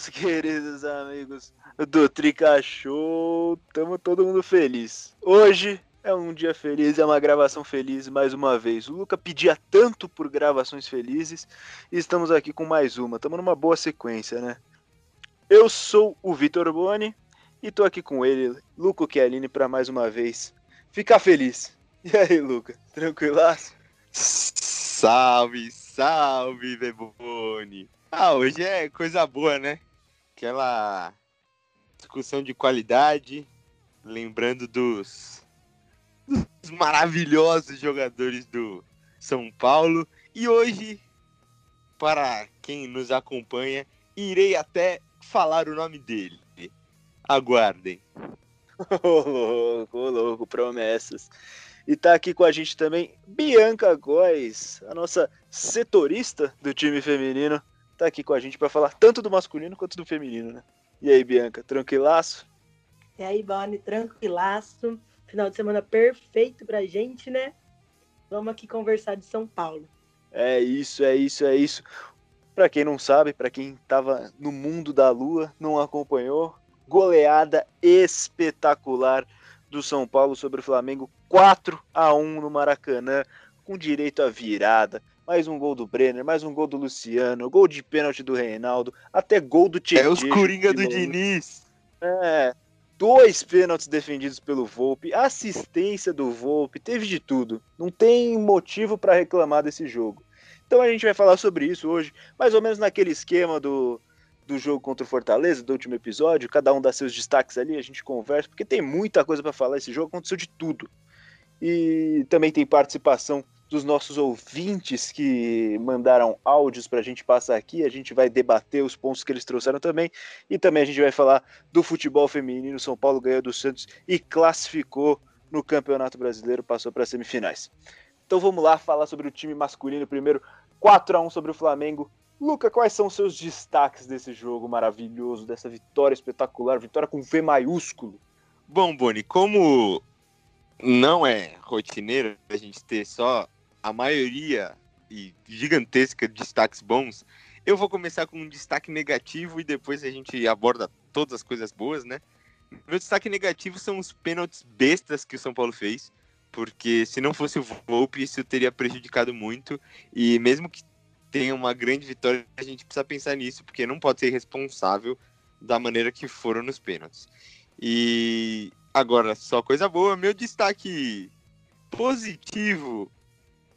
meus queridos amigos do Trica Show. Tamo todo mundo feliz. Hoje é um dia feliz, é uma gravação feliz mais uma vez. O Luca pedia tanto por gravações felizes e estamos aqui com mais uma. Estamos numa boa sequência, né? Eu sou o Vitor Boni e tô aqui com ele, Luca Chiellini, para mais uma vez ficar feliz. E aí, Luca? Tranquilaço? Salve, salve, Bebone! Ah, hoje é coisa boa, né? Aquela discussão de qualidade, lembrando dos, dos maravilhosos jogadores do São Paulo. E hoje, para quem nos acompanha, irei até falar o nome dele. Aguardem. Ô louco, ô louco, promessas. E tá aqui com a gente também Bianca Góes, a nossa setorista do time feminino tá aqui com a gente para falar tanto do masculino quanto do feminino, né? E aí, Bianca, tranquilaço? E aí, Boni, tranquilaço. Final de semana perfeito pra gente, né? Vamos aqui conversar de São Paulo. É isso, é isso, é isso. Para quem não sabe, para quem tava no mundo da lua, não acompanhou, goleada espetacular do São Paulo sobre o Flamengo, 4 a 1 no Maracanã, com direito à virada, mais um gol do Brenner, mais um gol do Luciano, gol de pênalti do Reinaldo, até gol do Tietchan. É os Coringa do Diniz. É, dois pênaltis defendidos pelo Volpe, assistência do Volpe, teve de tudo. Não tem motivo para reclamar desse jogo. Então a gente vai falar sobre isso hoje, mais ou menos naquele esquema do, do jogo contra o Fortaleza, do último episódio. Cada um dá seus destaques ali, a gente conversa, porque tem muita coisa para falar. Esse jogo aconteceu de tudo. E também tem participação dos nossos ouvintes que mandaram áudios para a gente passar aqui. A gente vai debater os pontos que eles trouxeram também. E também a gente vai falar do futebol feminino. São Paulo ganhou do Santos e classificou no Campeonato Brasileiro, passou para as semifinais. Então vamos lá falar sobre o time masculino primeiro. 4 a 1 sobre o Flamengo. Luca, quais são os seus destaques desse jogo maravilhoso, dessa vitória espetacular, vitória com V maiúsculo? Bom, Boni, como não é rotineiro a gente ter só a maioria e gigantesca de destaques bons, eu vou começar com um destaque negativo e depois a gente aborda todas as coisas boas, né? Meu destaque negativo são os pênaltis bestas que o São Paulo fez, porque se não fosse o Volpe, isso teria prejudicado muito. E mesmo que tenha uma grande vitória, a gente precisa pensar nisso, porque não pode ser responsável da maneira que foram nos pênaltis. E agora, só coisa boa, meu destaque positivo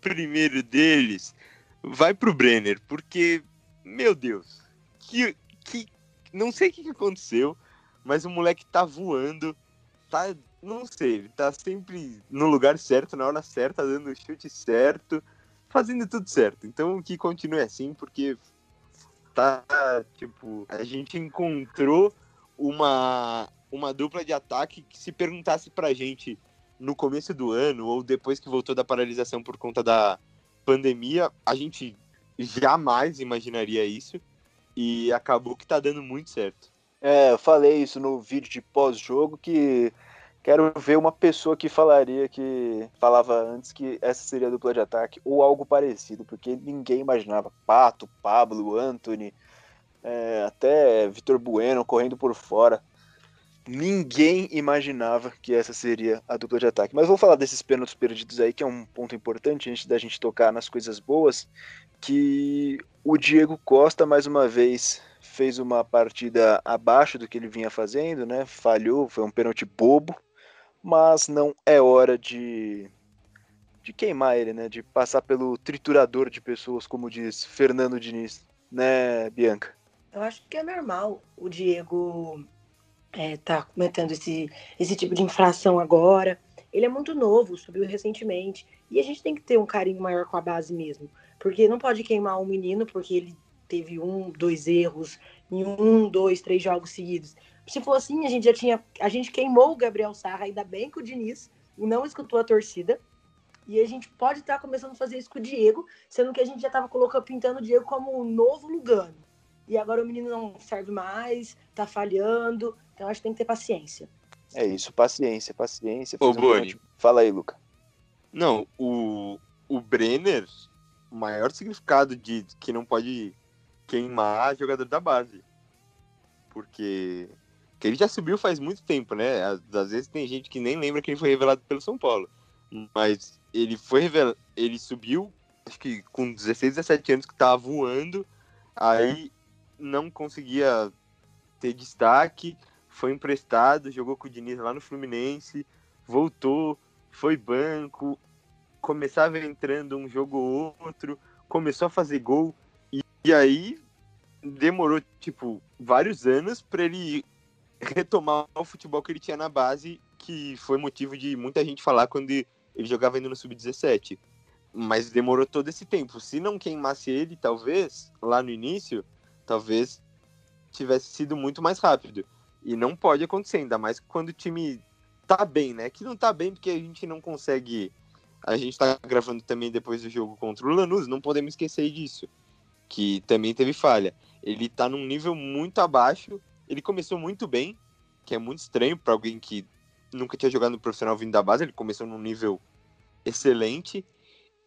primeiro deles vai pro Brenner, porque, meu Deus, que, que não sei o que, aconteceu, mas o moleque tá voando, tá, não sei, ele tá sempre no lugar certo, na hora certa, dando o chute certo, fazendo tudo certo. Então que continue assim, porque tá, tipo, a gente encontrou uma, uma dupla de ataque que se perguntasse pra gente no começo do ano ou depois que voltou da paralisação por conta da pandemia, a gente jamais imaginaria isso. E acabou que tá dando muito certo. É, eu falei isso no vídeo de pós-jogo que quero ver uma pessoa que falaria que falava antes que essa seria a dupla de ataque ou algo parecido, porque ninguém imaginava. Pato, Pablo, Anthony, é, até Vitor Bueno correndo por fora ninguém imaginava que essa seria a dupla de ataque. Mas vou falar desses pênaltis perdidos aí, que é um ponto importante antes da gente tocar nas coisas boas, que o Diego Costa mais uma vez fez uma partida abaixo do que ele vinha fazendo, né? Falhou, foi um pênalti bobo, mas não é hora de de queimar ele, né? De passar pelo triturador de pessoas, como diz Fernando Diniz, né, Bianca? Eu acho que é normal o Diego é, tá cometendo esse, esse tipo de infração agora. Ele é muito novo, subiu recentemente. E a gente tem que ter um carinho maior com a base mesmo. Porque não pode queimar um menino porque ele teve um, dois erros em um, dois, três jogos seguidos. Se for assim, a gente já tinha. A gente queimou o Gabriel Sarra, ainda bem que o Diniz não escutou a torcida. E a gente pode estar tá começando a fazer isso com o Diego, sendo que a gente já estava colocando, pintando o Diego como um novo Lugano. E agora o menino não serve mais, tá falhando. Então acho que tem que ter paciência. É isso, paciência, paciência. Ô, Boni. Fala aí, Luca. Não, o, o Brenner, o maior significado de que não pode queimar jogador da base. porque que ele já subiu faz muito tempo, né? Às, às, vezes tem gente que nem lembra que ele foi revelado pelo São Paulo. Mas ele foi revelado, ele subiu, acho que com 16, 17 anos que tava voando, aí não conseguia ter destaque, foi emprestado, jogou com o Diniz lá no Fluminense, voltou, foi banco, começava entrando um jogo ou outro, começou a fazer gol, e, e aí demorou, tipo, vários anos para ele retomar o futebol que ele tinha na base, que foi motivo de muita gente falar quando ele jogava ainda no Sub-17. Mas demorou todo esse tempo. Se não queimasse ele, talvez, lá no início, talvez tivesse sido muito mais rápido. E não pode acontecer, ainda mais quando o time tá bem, né? Que não tá bem porque a gente não consegue. A gente tá gravando também depois do jogo contra o Lanús, não podemos esquecer disso. Que também teve falha. Ele tá num nível muito abaixo. Ele começou muito bem, que é muito estranho para alguém que nunca tinha jogado no profissional vindo da base. Ele começou num nível excelente.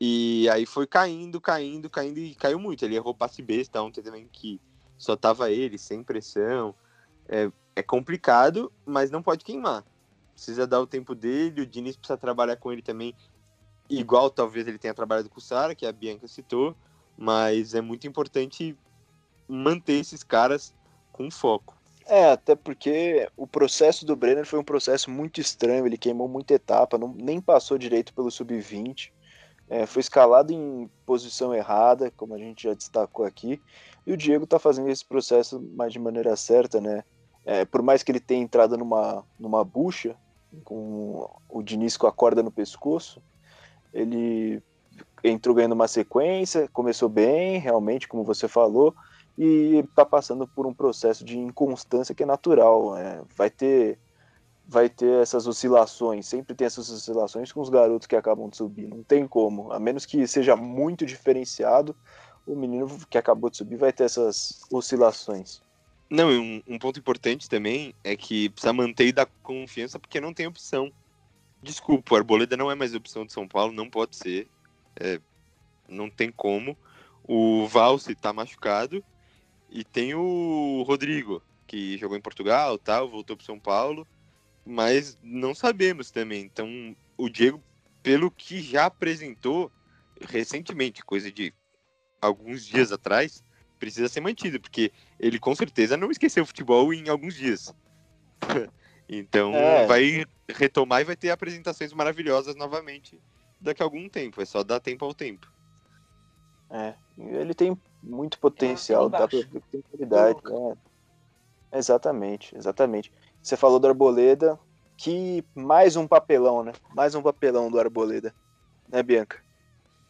E aí foi caindo, caindo, caindo e caiu muito. Ele errou passe besta ontem também, que só tava ele, sem pressão. É, é complicado, mas não pode queimar. Precisa dar o tempo dele, o Diniz precisa trabalhar com ele também, igual talvez ele tenha trabalhado com o Sara, que a Bianca citou, mas é muito importante manter esses caras com foco. É, até porque o processo do Brenner foi um processo muito estranho, ele queimou muita etapa, não, nem passou direito pelo sub-20, é, foi escalado em posição errada, como a gente já destacou aqui, e o Diego tá fazendo esse processo mais de maneira certa, né? É, por mais que ele tenha entrado numa, numa bucha, com o Diniz com a corda no pescoço, ele entrou ganhando uma sequência, começou bem, realmente, como você falou, e está passando por um processo de inconstância que é natural. É, vai ter vai ter essas oscilações, sempre tem essas oscilações com os garotos que acabam de subir, não tem como, a menos que seja muito diferenciado, o menino que acabou de subir vai ter essas oscilações. Não, um, um, ponto importante também é que precisa manter e dar confiança porque não tem opção. Desculpa, o Arboleda não é mais opção de São Paulo, não pode ser. É, não tem como. O Valse tá machucado e tem o Rodrigo, que jogou em Portugal, tal, voltou para São Paulo, mas não sabemos também. Então, o Diego, pelo que já apresentou recentemente, coisa de alguns dias atrás, precisa ser mantido, porque ele com certeza não esqueceu o futebol em alguns dias. então é. vai retomar e vai ter apresentações maravilhosas novamente daqui a algum tempo. É só dar tempo ao tempo. É, ele tem muito potencial, dá pra ver que tem qualidade. Né? Exatamente, exatamente. Você falou do Arboleda, que mais um papelão, né? Mais um papelão do Arboleda, né, Bianca?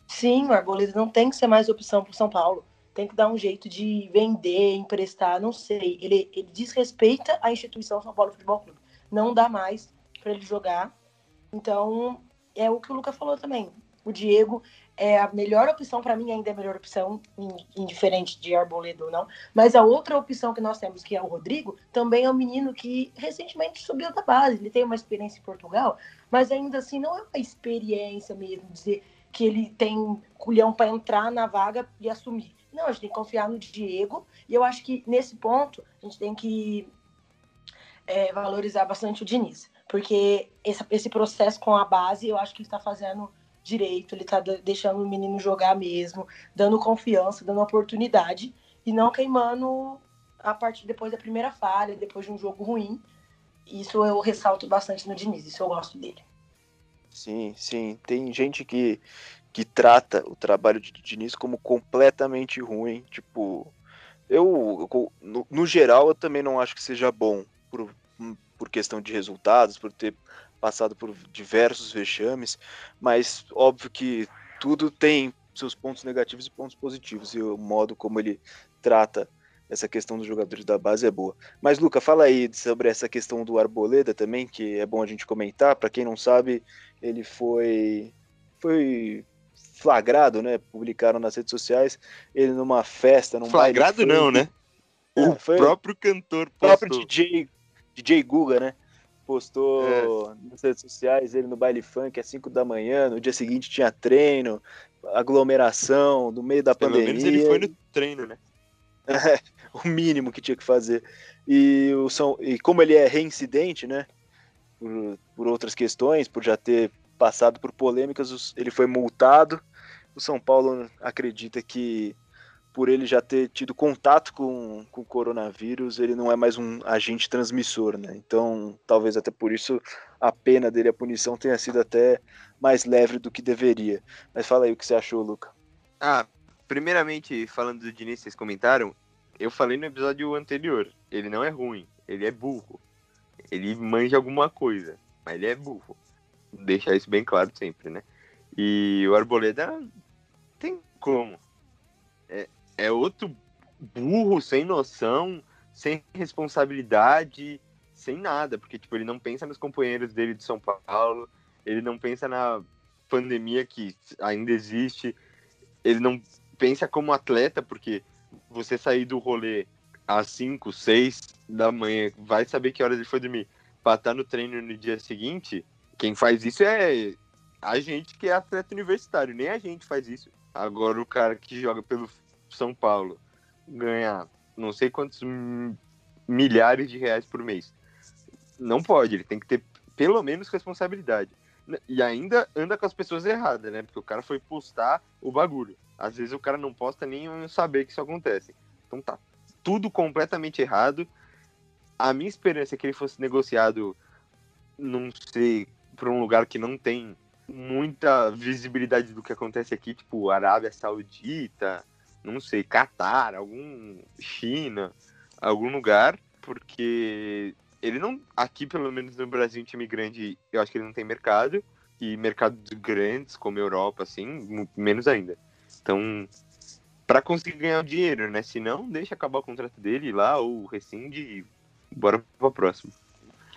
Sim, o Arboleda não tem que ser mais opção para São Paulo tem que dar um jeito de vender, emprestar, não sei. Ele, ele desrespeita a instituição São Paulo Futebol Clube. Não dá mais para ele jogar. Então, é o que o Luca falou também. O Diego é a melhor opção, para mim ainda é a melhor opção, indiferente de Arboleda ou não. Mas a outra opção que nós temos, que é o Rodrigo, também é um menino que recentemente subiu da base. Ele tem uma experiência em Portugal, mas ainda assim não é uma experiência mesmo, dizer que ele tem culhão para entrar na vaga e assumir. Não, a gente tem que confiar no Diego. E eu acho que nesse ponto a gente tem que é, valorizar bastante o Diniz. Porque esse, esse processo com a base, eu acho que ele está fazendo direito, ele está deixando o menino jogar mesmo, dando confiança, dando oportunidade e não queimando a partir depois da primeira falha, depois de um jogo ruim. Isso eu ressalto bastante no Diniz, isso eu gosto dele. Sim, sim. Tem gente que que trata o trabalho de Diniz como completamente ruim. Tipo, eu, no, no, geral, eu também não acho que seja bom por, por questão de resultados, por ter passado por diversos vexames, mas óbvio que tudo tem seus pontos negativos e pontos positivos, e o modo como ele trata essa questão dos jogadores da base é boa. Mas, Luca, fala aí sobre essa questão do Arboleda também, que é bom a gente comentar. Para quem não sabe, ele foi foi flagrado, né? Publicaram nas redes sociais ele numa festa, num Flagrado não, né? É, o próprio cantor postou. O próprio DJ, DJ Guga, né? Postou é. nas redes sociais ele no baile funk às 5 da manhã, no dia seguinte tinha treino, aglomeração, no meio da Pelo pandemia. Pelo menos ele foi no treino, né? É, o mínimo que tinha que fazer. E, o São, e como ele é reincidente, né? Por, por outras questões, por já ter passado por polêmicas, ele foi multado. O São Paulo acredita que por ele já ter tido contato com, com o coronavírus, ele não é mais um agente transmissor, né? Então, talvez até por isso a pena dele, a punição tenha sido até mais leve do que deveria. Mas fala aí o que você achou, Luca. Ah, primeiramente, falando do Diniz, vocês comentaram, eu falei no episódio anterior, ele não é ruim, ele é burro. Ele manja alguma coisa, mas ele é burro. Deixar isso bem claro sempre, né? E o Arboleda tem como. É, é outro burro, sem noção, sem responsabilidade, sem nada, porque tipo, ele não pensa nos companheiros dele de São Paulo, ele não pensa na pandemia que ainda existe, ele não pensa como atleta, porque você sair do rolê às 5, 6 da manhã, vai saber que horas ele foi dormir, para estar no treino no dia seguinte, quem faz isso é a gente que é atleta universitário, nem a gente faz isso. Agora o cara que joga pelo são Paulo ganhar não sei quantos milhares de reais por mês. Não pode, ele tem que ter pelo menos responsabilidade. E ainda anda com as pessoas erradas, né? Porque o cara foi postar o bagulho. Às vezes o cara não posta nem saber que isso acontece. Então tá tudo completamente errado. A minha esperança é que ele fosse negociado, não sei, para um lugar que não tem muita visibilidade do que acontece aqui, tipo Arábia Saudita, não sei, Catar, algum China, algum lugar, porque ele não, aqui pelo menos no Brasil, um time grande, eu acho que ele não tem mercado, e mercados grandes como Europa, assim, menos ainda. Então, para conseguir ganhar o dinheiro, né? Se não, deixa acabar o contrato dele lá, ou rescinde e bora pra próximo.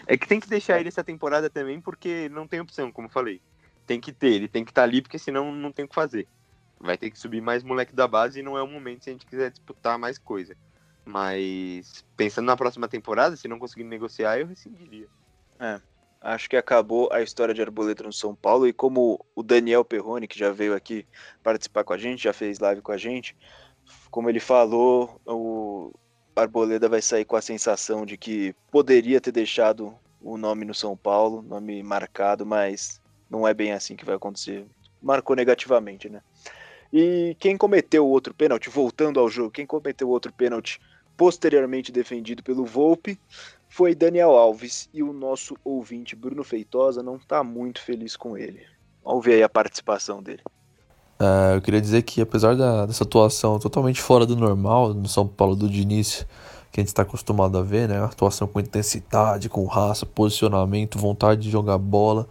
É que tem que deixar ele essa temporada também, porque não tem opção, como falei. Tem que ter, ele tem que estar tá ali, porque senão não tem o que fazer vai ter que subir mais moleque da base e não é o momento se a gente quiser disputar mais coisa. Mas pensando na próxima temporada, se não conseguir negociar, eu rescindiria. É, acho que acabou a história de Arboleda no São Paulo e como o Daniel Perrone, que já veio aqui participar com a gente, já fez live com a gente, como ele falou, o Arboleda vai sair com a sensação de que poderia ter deixado o nome no São Paulo, nome marcado, mas não é bem assim que vai acontecer. Marcou negativamente, né? E quem cometeu o outro pênalti, voltando ao jogo, quem cometeu o outro pênalti posteriormente defendido pelo Volpe foi Daniel Alves e o nosso ouvinte Bruno Feitosa não está muito feliz com ele. Vamos ver aí a participação dele. É, eu queria dizer que apesar da, dessa atuação totalmente fora do normal no São Paulo do Diniz, que a gente está acostumado a ver, né? Atuação com intensidade, com raça, posicionamento, vontade de jogar bola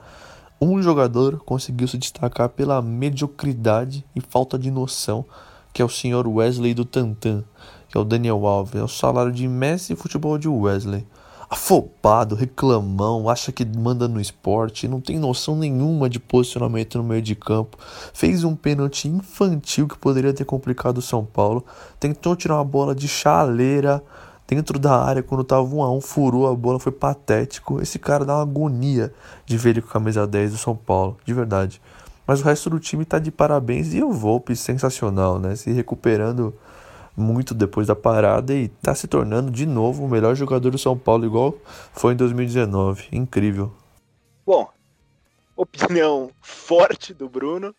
um jogador conseguiu se destacar pela mediocridade e falta de noção, que é o senhor Wesley do Tantan, que é o Daniel Alves, é o salário de Messi e futebol de Wesley. Afobado, reclamão, acha que manda no esporte, não tem noção nenhuma de posicionamento no meio de campo. Fez um pênalti infantil que poderia ter complicado o São Paulo. Tentou tirar uma bola de chaleira dentro da área quando tava 1 a 1 furou a bola, foi patético. Esse cara dá uma agonia de ver ele com a camisa 10 do São Paulo, de verdade. Mas o resto do time tá de parabéns e o Volpe sensacional, né? Se recuperando muito depois da parada e tá se tornando de novo o melhor jogador do São Paulo, igual foi em 2019. Incrível. Bom, opinião forte do Bruno. O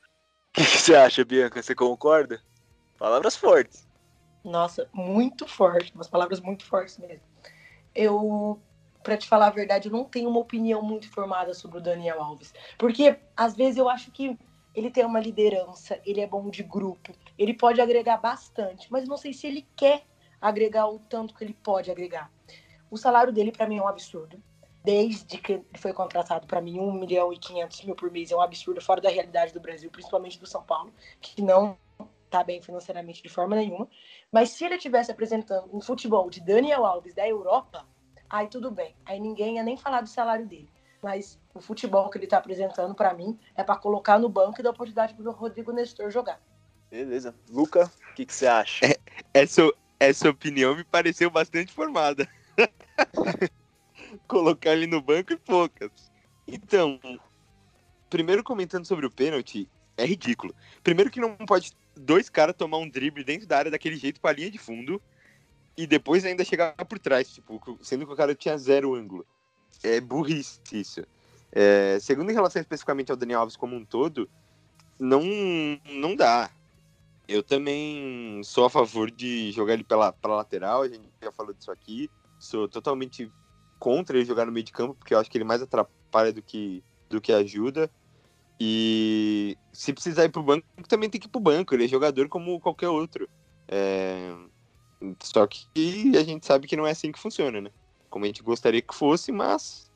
que, que você acha, Bianca? Você concorda? Palavras fortes. Nossa, muito forte, umas palavras muito fortes mesmo. Eu, para te falar a verdade, eu não tenho uma opinião muito formada sobre o Daniel Alves, porque às vezes eu acho que ele tem uma liderança, ele é bom de grupo, ele pode agregar bastante, mas não sei se ele quer agregar o tanto que ele pode agregar. O salário dele para mim é um absurdo. Desde que ele foi contratado, para mim, 1 milhão e 500 mil por mês é um absurdo, fora da realidade do Brasil, principalmente do São Paulo, que não tá bem financeiramente de forma nenhuma. Mas se ele estivesse apresentando um futebol de Daniel Alves da Europa, aí tudo bem. Aí ninguém ia nem falar do salário dele. Mas o futebol que ele tá apresentando, para mim, é para colocar no banco e dar oportunidade pro Rodrigo Nestor jogar. Beleza. Luca, o que, que você acha? É, essa, essa opinião me pareceu bastante formada. colocar ele no banco e poucas. Então, primeiro comentando sobre o pênalti, é ridículo. Primeiro que não pode dois caras tomar um drible dentro da área daquele jeito pra linha de fundo. e depois ainda chegar por trás, tipo, sendo que o cara tinha zero ângulo. É burrice isso. É, segundo em relação especificamente ao Daniel Alves como um todo, não, não dá. Eu também sou a favor de jogar ele pela, pela lateral, a gente já falou disso aqui. Sou totalmente contra ele jogar no meio de campo, porque eu acho que ele mais atrapalha do que, do que ajuda. E se precisar ir pro banco, também tem que ir pro banco. Ele é jogador como qualquer outro. É... Só que a gente sabe que não é assim que funciona, né? Como a gente gostaria que fosse, mas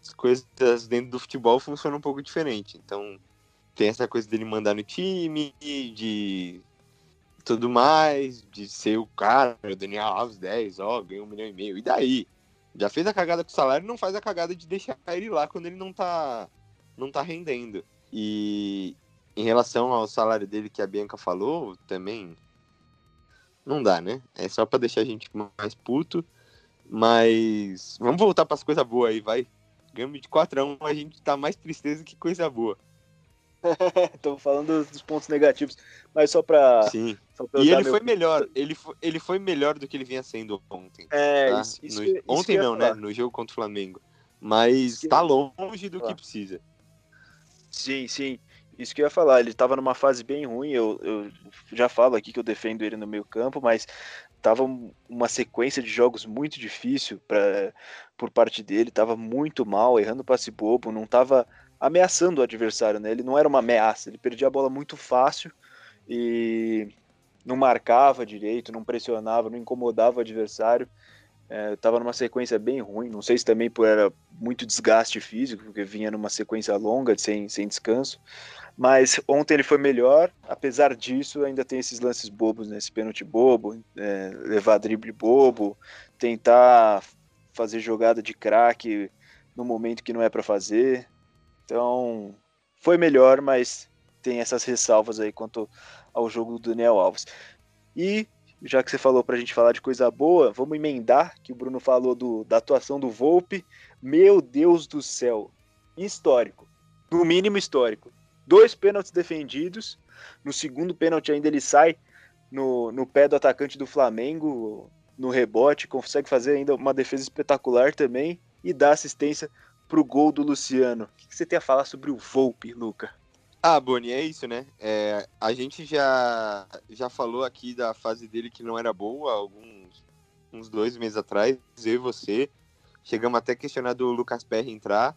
as coisas dentro do futebol funcionam um pouco diferente. Então, tem essa coisa dele mandar no time, de tudo mais, de ser o cara, o Daniel Alves 10, ó, ganhou um milhão e meio. E daí? Já fez a cagada com o salário, não faz a cagada de deixar ele lá quando ele não tá, não tá rendendo. E em relação ao salário dele que a Bianca falou, também não dá, né? É só pra deixar a gente mais puto. Mas vamos voltar para as coisas boas aí, vai. Ganhamos de 4x1, a, gente tá mais tristeza que coisa boa. Tô falando dos pontos negativos, mas só pra. Sim. Só pra e ele foi melhor, ele foi, ele foi melhor do que ele vinha sendo ontem. É, tá? isso, isso, no, isso Ontem não, né? No jogo contra o Flamengo. Mas tá longe do que precisa. Sim, sim. Isso que eu ia falar, ele estava numa fase bem ruim, eu, eu, já falo aqui que eu defendo ele no meio campo, mas tava uma sequência de jogos muito difícil pra, por parte dele, tava muito mal, errando passe bobo, não tava ameaçando o adversário, né? Ele não era uma ameaça, ele perdia a bola muito fácil e não marcava direito, não pressionava, não incomodava o adversário. É, tava numa sequência bem ruim, não sei se também por era muito desgaste físico, porque vinha numa sequência longa, sem, sem descanso. Mas ontem ele foi melhor, apesar disso, ainda tem esses lances bobos, né? Esse pênalti bobo, é, levar drible bobo, tentar fazer jogada de craque no momento que não é para fazer. Então, foi melhor, mas tem essas ressalvas aí quanto ao jogo do Daniel Alves. E já que você falou para a gente falar de coisa boa, vamos emendar que o Bruno falou do, da atuação do Volpe. Meu Deus do céu, histórico, no mínimo histórico dois pênaltis defendidos. No segundo pênalti ainda ele sai no, no pé do atacante do Flamengo, no rebote, consegue fazer ainda uma defesa espetacular também e dá assistência para o gol do Luciano. O que você tem a falar sobre o Volpe, Luca? Ah, Boni, é isso, né? É, a gente já, já falou aqui da fase dele que não era boa, alguns uns dois meses atrás, eu e você. Chegamos até a questionar do Lucas Perry entrar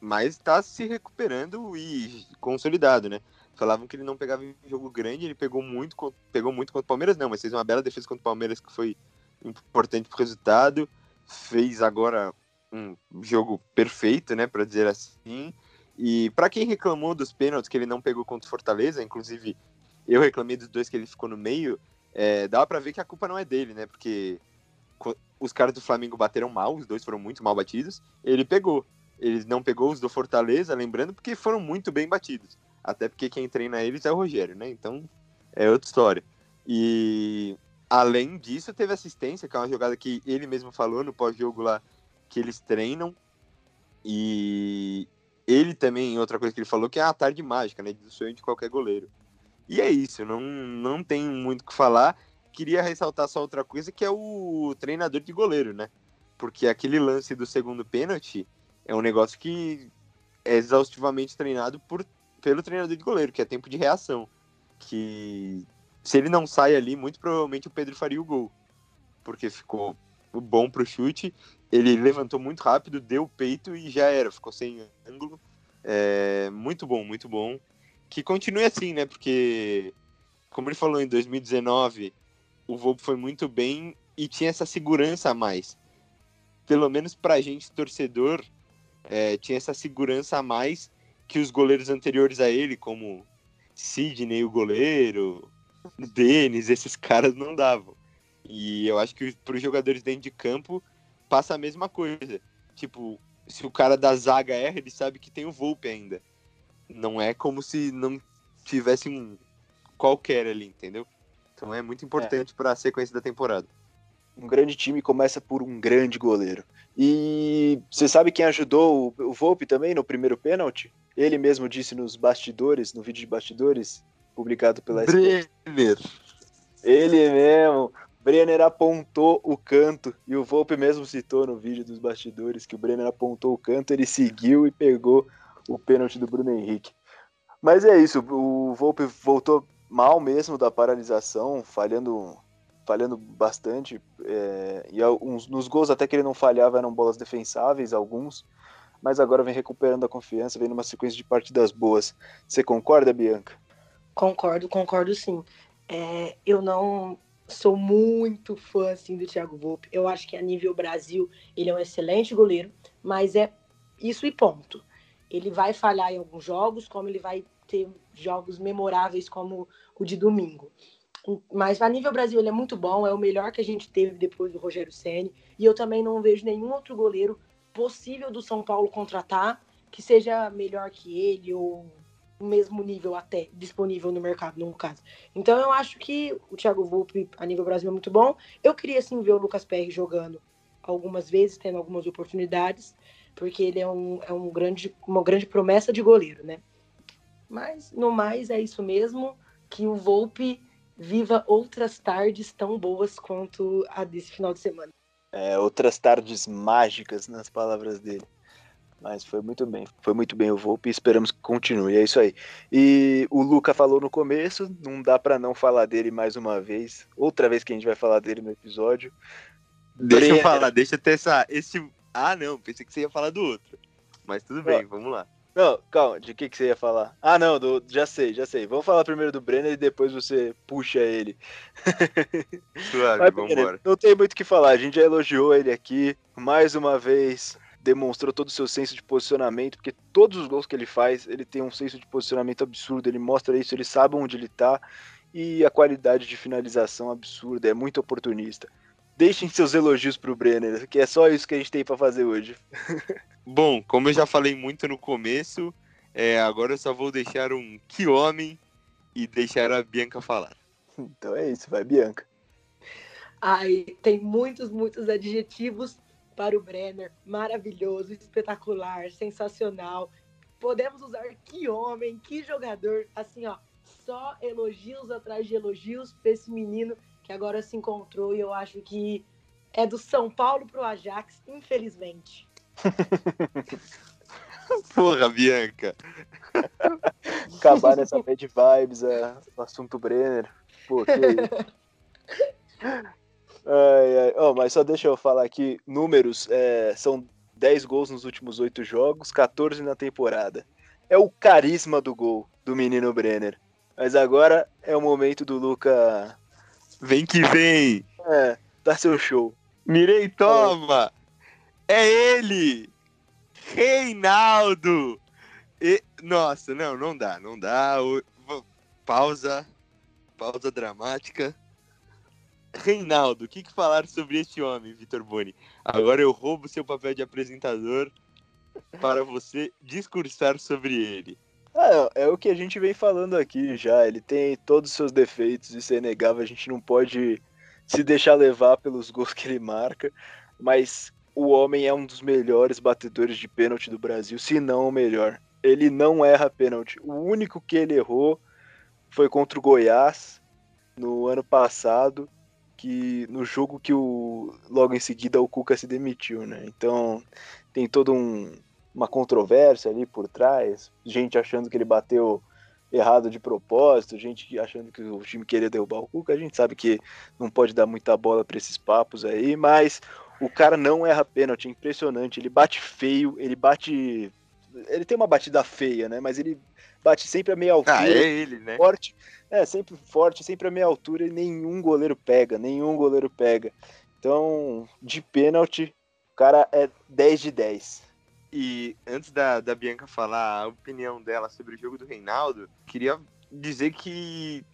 mas está se recuperando e consolidado, né? Falavam que ele não pegava em jogo grande, ele pegou muito, pegou muito contra o Palmeiras, não, mas fez uma bela defesa contra o Palmeiras que foi importante pro resultado. Fez agora um jogo perfeito, né, para dizer assim. E para quem reclamou dos pênaltis que ele não pegou contra o Fortaleza, inclusive eu reclamei dos dois que ele ficou no meio, é, dá para ver que a culpa não é dele, né? Porque os caras do Flamengo bateram mal, os dois foram muito mal batidos. Ele pegou. Ele não pegou os do Fortaleza, lembrando, porque foram muito bem batidos. Até porque quem treina eles é o Rogério, né? Então é outra história. E além disso, teve assistência, que é uma jogada que ele mesmo falou no pós-jogo lá, que eles treinam. E ele também, outra coisa que ele falou, que é a tarde mágica, né? Do sonho de qualquer goleiro. E é isso, não, não tem muito o que falar. Queria ressaltar só outra coisa, que é o treinador de goleiro, né? Porque aquele lance do segundo pênalti, é um negócio que é exaustivamente treinado por, pelo treinador de goleiro, que é tempo de reação. Que se ele não sai ali, muito provavelmente o Pedro faria o gol. Porque ficou bom pro chute, ele levantou muito rápido, deu o peito e já era, ficou sem ângulo. É, muito bom, muito bom. Que continue assim, né? Porque, como ele falou em 2019, o Volpe foi muito bem e tinha essa segurança a mais. Pelo menos pra gente, torcedor, é, tinha essa segurança a mais que os goleiros anteriores a ele, como Sidney, o goleiro, Denis, esses caras não davam. E eu acho que para os jogadores dentro de campo passa a mesma coisa. Tipo, se o cara da zaga erra, ele sabe que tem o Volpe ainda. Não é como se não tivesse um qualquer ali, entendeu? Então é muito importante é. para a sequência da temporada um grande time começa por um grande goleiro. E você sabe quem ajudou o Volpe também no primeiro pênalti? Ele mesmo disse nos bastidores, no vídeo de bastidores, publicado pela Brenner. Ele mesmo, Brenner apontou o canto e o Volpe mesmo citou no vídeo dos bastidores que o Brenner apontou o canto, ele seguiu e pegou o pênalti do Bruno Henrique. Mas é isso, o Volpe voltou mal mesmo da paralisação, falhando, falhando bastante. É, e alguns, nos gols até que ele não falhava eram bolas defensáveis, alguns. Mas agora vem recuperando a confiança, vem numa sequência de partidas boas. Você concorda, Bianca? Concordo, concordo sim. É, eu não sou muito fã assim do Thiago Volpe. Eu acho que a nível Brasil ele é um excelente goleiro, mas é isso e ponto. Ele vai falhar em alguns jogos, como ele vai ter jogos memoráveis como o de domingo. Mas a nível Brasil ele é muito bom, é o melhor que a gente teve depois do Rogério Ceni, e eu também não vejo nenhum outro goleiro possível do São Paulo contratar que seja melhor que ele ou o mesmo nível até disponível no mercado, no caso. Então eu acho que o Thiago Volpe a nível Brasil é muito bom. Eu queria sim ver o Lucas Perry jogando algumas vezes, tendo algumas oportunidades, porque ele é, um, é um grande, uma grande promessa de goleiro, né? Mas no mais é isso mesmo, que o Volpe viva outras tardes tão boas quanto a desse final de semana. É, outras tardes mágicas nas palavras dele. Mas foi muito bem, foi muito bem o Volpe e esperamos que continue, é isso aí. E o Luca falou no começo, não dá para não falar dele mais uma vez, outra vez que a gente vai falar dele no episódio. Deixa eu falar, deixa eu ter essa, esse... Ah não, pensei que você ia falar do outro, mas tudo bem, vamos lá. Não, calma, de que, que você ia falar? Ah, não, do, já sei, já sei. Vamos falar primeiro do Brenner e depois você puxa ele. Suave, Mas, vamos embora. Não tem muito o que falar, a gente já elogiou ele aqui. Mais uma vez, demonstrou todo o seu senso de posicionamento, porque todos os gols que ele faz, ele tem um senso de posicionamento absurdo, ele mostra isso, ele sabe onde ele tá, e a qualidade de finalização absurda, é muito oportunista. Deixem seus elogios pro Brenner, que é só isso que a gente tem para fazer hoje. Bom, como eu já falei muito no começo, é, agora eu só vou deixar um que homem e deixar a Bianca falar. Então é isso, vai Bianca. Ai, tem muitos, muitos adjetivos para o Brenner. Maravilhoso, espetacular, sensacional. Podemos usar que homem, que jogador. Assim, ó, só elogios atrás de elogios para esse menino que agora se encontrou e eu acho que é do São Paulo pro Ajax, infelizmente. Porra, Bianca. Acabar nessa bad vibes, é, o assunto Brenner. Pô, que isso. Ai, ai. Oh, mas só deixa eu falar aqui, números, é, são 10 gols nos últimos 8 jogos, 14 na temporada. É o carisma do gol do menino Brenner. Mas agora é o momento do Luca Vem que vem! É, dá seu show. Mirei, toma! É ele! Reinaldo! E... Nossa, não, não dá, não dá. Pausa. Pausa dramática. Reinaldo, o que, que falar sobre este homem, Vitor Boni? Agora eu roubo seu papel de apresentador para você discursar sobre ele. Ah, é o que a gente vem falando aqui já. Ele tem todos os seus defeitos, isso é inegável. A gente não pode se deixar levar pelos gols que ele marca. Mas o homem é um dos melhores batedores de pênalti do Brasil, se não o melhor. Ele não erra pênalti. O único que ele errou foi contra o Goiás no ano passado, que no jogo que o logo em seguida o Cuca se demitiu, né? Então tem todo um, uma controvérsia ali por trás, gente achando que ele bateu errado de propósito, gente achando que o time queria derrubar o Cuca. A gente sabe que não pode dar muita bola para esses papos aí, mas o cara não erra pênalti, é impressionante. Ele bate feio, ele bate. Ele tem uma batida feia, né? Mas ele bate sempre a meia altura. Ah, é ele, né? Forte. É, sempre forte, sempre a meia altura e nenhum goleiro pega, nenhum goleiro pega. Então, de pênalti, o cara é 10 de 10. E antes da, da Bianca falar a opinião dela sobre o jogo do Reinaldo, queria dizer que,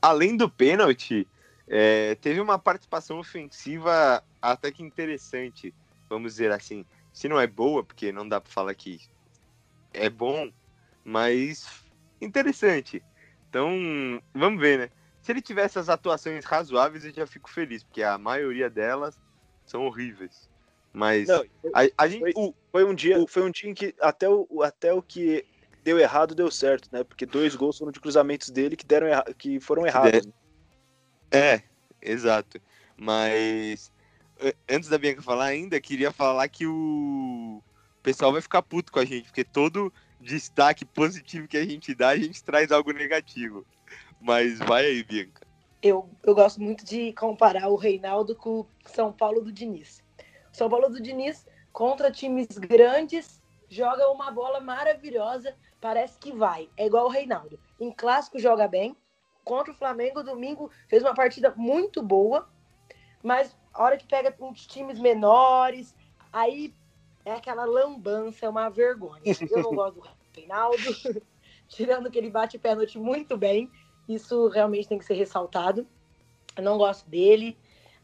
além do pênalti, é, teve uma participação ofensiva até que interessante, vamos dizer assim. Se não é boa, porque não dá para falar que é bom, mas interessante. Então, vamos ver, né? Se ele tiver essas atuações razoáveis, eu já fico feliz, porque a maioria delas são horríveis. Mas Não, foi, a, a, gente. Foi, foi, um dia, foi um dia em que até o, até o que deu errado deu certo, né? Porque dois gols foram de cruzamentos dele que deram que foram errados. É, é exato. Mas antes da Bianca falar ainda, queria falar que o pessoal vai ficar puto com a gente, porque todo destaque positivo que a gente dá, a gente traz algo negativo. Mas vai aí, Bianca. Eu, eu gosto muito de comparar o Reinaldo com o São Paulo do Diniz. São Paulo do Diniz contra times grandes joga uma bola maravilhosa, parece que vai. É igual o Reinaldo. Em clássico joga bem. Contra o Flamengo, domingo fez uma partida muito boa, mas a hora que pega uns times menores, aí é aquela lambança, é uma vergonha. Eu não gosto do Reinaldo, tirando que ele bate pênalti muito bem, isso realmente tem que ser ressaltado. Eu não gosto dele.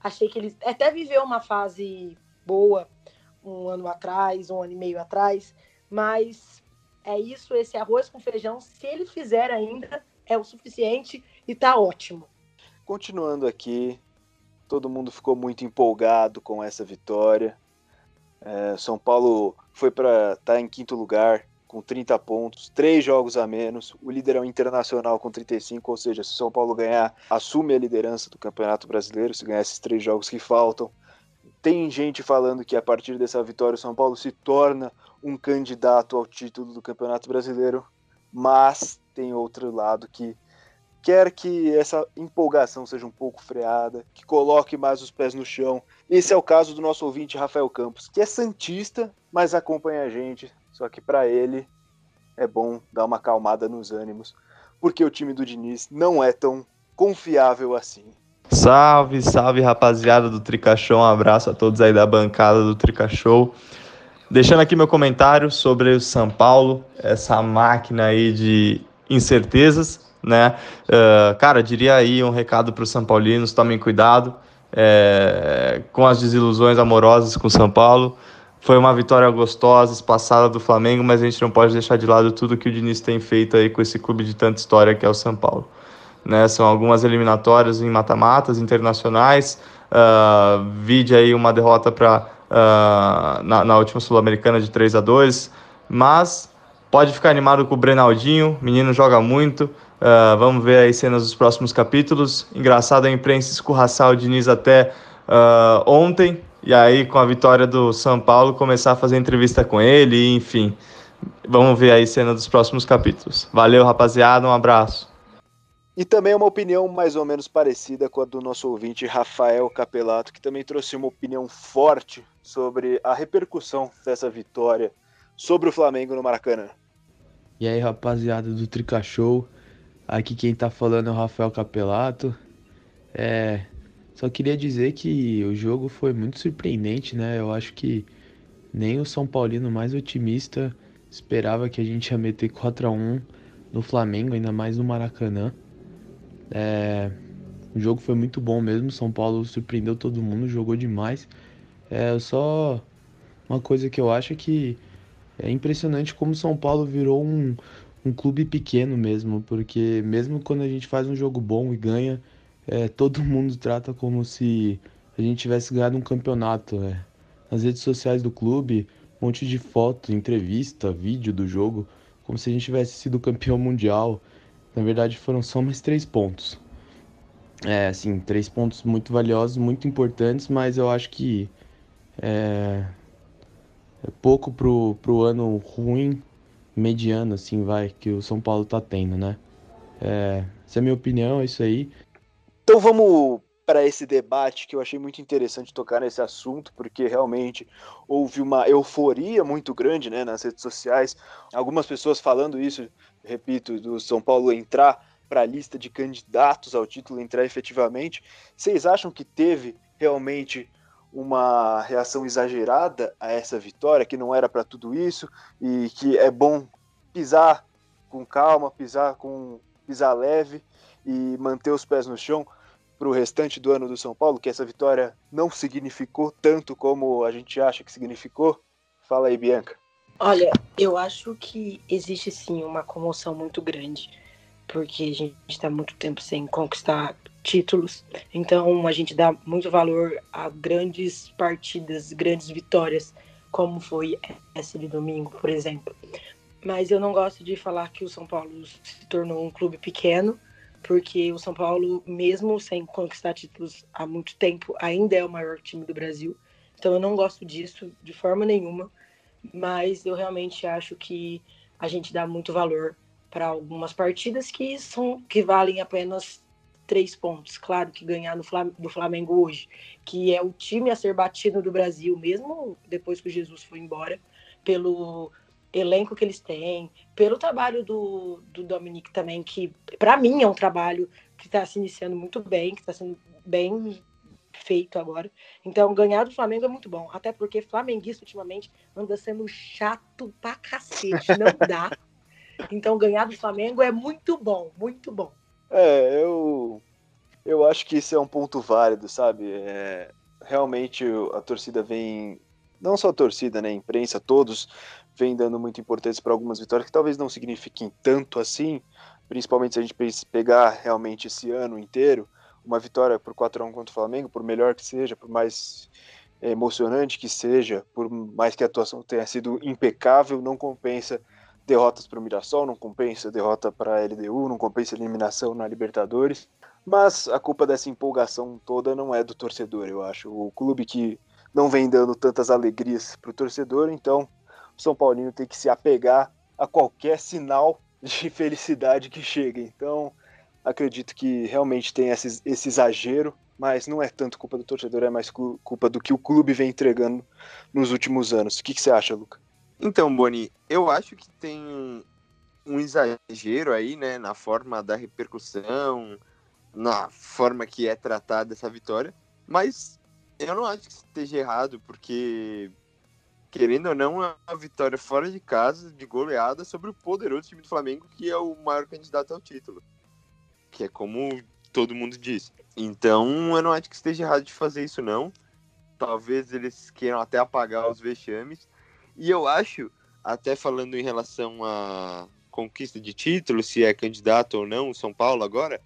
Achei que ele até viveu uma fase boa um ano atrás, um ano e meio atrás, mas é isso, esse arroz com feijão, se ele fizer ainda, é o suficiente e tá ótimo. Continuando aqui, todo mundo ficou muito empolgado com essa vitória. É, São Paulo foi para estar tá em quinto lugar com 30 pontos, três jogos a menos. O líder é o Internacional com 35, ou seja, se São Paulo ganhar, assume a liderança do Campeonato Brasileiro, se ganhar esses três jogos que faltam. Tem gente falando que a partir dessa vitória o São Paulo se torna um candidato ao título do Campeonato Brasileiro, mas tem outro lado que quer que essa empolgação seja um pouco freada, que coloque mais os pés no chão. Esse é o caso do nosso ouvinte Rafael Campos, que é santista, mas acompanha a gente. Só que para ele é bom dar uma acalmada nos ânimos, porque o time do Diniz não é tão confiável assim. Salve, salve rapaziada do Tricachou, um abraço a todos aí da bancada do Tricachou. Deixando aqui meu comentário sobre o São Paulo, essa máquina aí de incertezas, né? Uh, cara, diria aí um recado para os São Paulinos: tomem cuidado é, com as desilusões amorosas com o São Paulo. Foi uma vitória gostosa, espaçada do Flamengo, mas a gente não pode deixar de lado tudo que o Diniz tem feito aí com esse clube de tanta história que é o São Paulo. Né? São algumas eliminatórias em mata-matas internacionais. Uh, vide aí uma derrota para uh, ah, na, na, última Sul-Americana de 3 a 2 mas pode ficar animado com o Brenaldinho, menino joga muito. Uh, vamos ver aí cenas dos próximos capítulos. Engraçado a imprensa escorraçar o Diniz até uh, ontem, e aí com a vitória do São Paulo começar a fazer entrevista com ele, enfim. Vamos ver aí cena dos próximos capítulos. Valeu, rapaziada, um abraço. E também uma opinião mais ou menos parecida com a do nosso ouvinte Rafael Capelato, que também trouxe uma opinião forte sobre a repercussão dessa vitória sobre o Flamengo no Maracanã. E aí, rapaziada do Trica Show, aqui quem tá falando é o Rafael Capelato. É, só queria dizer que o jogo foi muito surpreendente, né? Eu acho que nem o São Paulino mais otimista esperava que a gente ia meter 4 a 1 no Flamengo, ainda mais no Maracanã. É, o jogo foi muito bom mesmo. São Paulo surpreendeu todo mundo, jogou demais. É só uma coisa que eu acho é que é impressionante como São Paulo virou um, um clube pequeno mesmo, porque mesmo quando a gente faz um jogo bom e ganha, é, todo mundo trata como se a gente tivesse ganhado um campeonato. É. Nas redes sociais do clube, um monte de foto, entrevista, vídeo do jogo, como se a gente tivesse sido campeão mundial. Na verdade, foram só mais três pontos. É, assim, três pontos muito valiosos, muito importantes, mas eu acho que é, é pouco pro, pro ano ruim, mediano, assim, vai, que o São Paulo tá tendo, né? É, essa é a minha opinião, é isso aí. Então vamos para esse debate que eu achei muito interessante tocar nesse assunto, porque realmente houve uma euforia muito grande né, nas redes sociais. Algumas pessoas falando isso repito, do São Paulo entrar para a lista de candidatos ao título, entrar efetivamente, vocês acham que teve realmente uma reação exagerada a essa vitória, que não era para tudo isso e que é bom pisar com calma, pisar com pisar leve e manter os pés no chão para o restante do ano do São Paulo, que essa vitória não significou tanto como a gente acha que significou? Fala aí, Bianca. Olha, eu acho que existe sim uma comoção muito grande, porque a gente está muito tempo sem conquistar títulos, então a gente dá muito valor a grandes partidas, grandes vitórias, como foi essa de domingo, por exemplo. Mas eu não gosto de falar que o São Paulo se tornou um clube pequeno, porque o São Paulo, mesmo sem conquistar títulos há muito tempo, ainda é o maior time do Brasil. Então eu não gosto disso de forma nenhuma, mas eu realmente acho que a gente dá muito valor para algumas partidas que são que valem apenas três pontos. Claro que ganhar do Flamengo hoje, que é o time a ser batido do Brasil, mesmo depois que o Jesus foi embora, pelo elenco que eles têm, pelo trabalho do, do Dominique também, que para mim é um trabalho que está se iniciando muito bem, que está sendo bem feito agora. Então, ganhar do Flamengo é muito bom, até porque flamenguista ultimamente anda sendo chato pra cacete, não dá. Então, ganhar do Flamengo é muito bom, muito bom. É, eu, eu acho que isso é um ponto válido, sabe? É, realmente a torcida vem, não só a torcida, né, a imprensa, todos vem dando muita importância para algumas vitórias que talvez não signifiquem tanto assim, principalmente se a gente pegar realmente esse ano inteiro, uma vitória por 4 a 1 contra o Flamengo, por melhor que seja, por mais emocionante que seja, por mais que a atuação tenha sido impecável, não compensa derrotas para o Mirassol, não compensa derrota para a LDU, não compensa eliminação na Libertadores. Mas a culpa dessa empolgação toda não é do torcedor, eu acho. O clube que não vem dando tantas alegrias para o torcedor, então o São Paulino tem que se apegar a qualquer sinal de felicidade que chegue. Então, acredito que realmente tem esse, esse exagero, mas não é tanto culpa do torcedor, é mais culpa do que o clube vem entregando nos últimos anos. O que, que você acha, Luca? Então, Boni, eu acho que tem um exagero aí, né, na forma da repercussão, na forma que é tratada essa vitória, mas eu não acho que esteja errado, porque querendo ou não, é uma vitória fora de casa, de goleada, sobre o poderoso time do Flamengo, que é o maior candidato ao título. Que é como todo mundo diz. Então, eu não acho que esteja errado de fazer isso, não. Talvez eles queiram até apagar os vexames. E eu acho, até falando em relação à conquista de título, se é candidato ou não, São Paulo agora,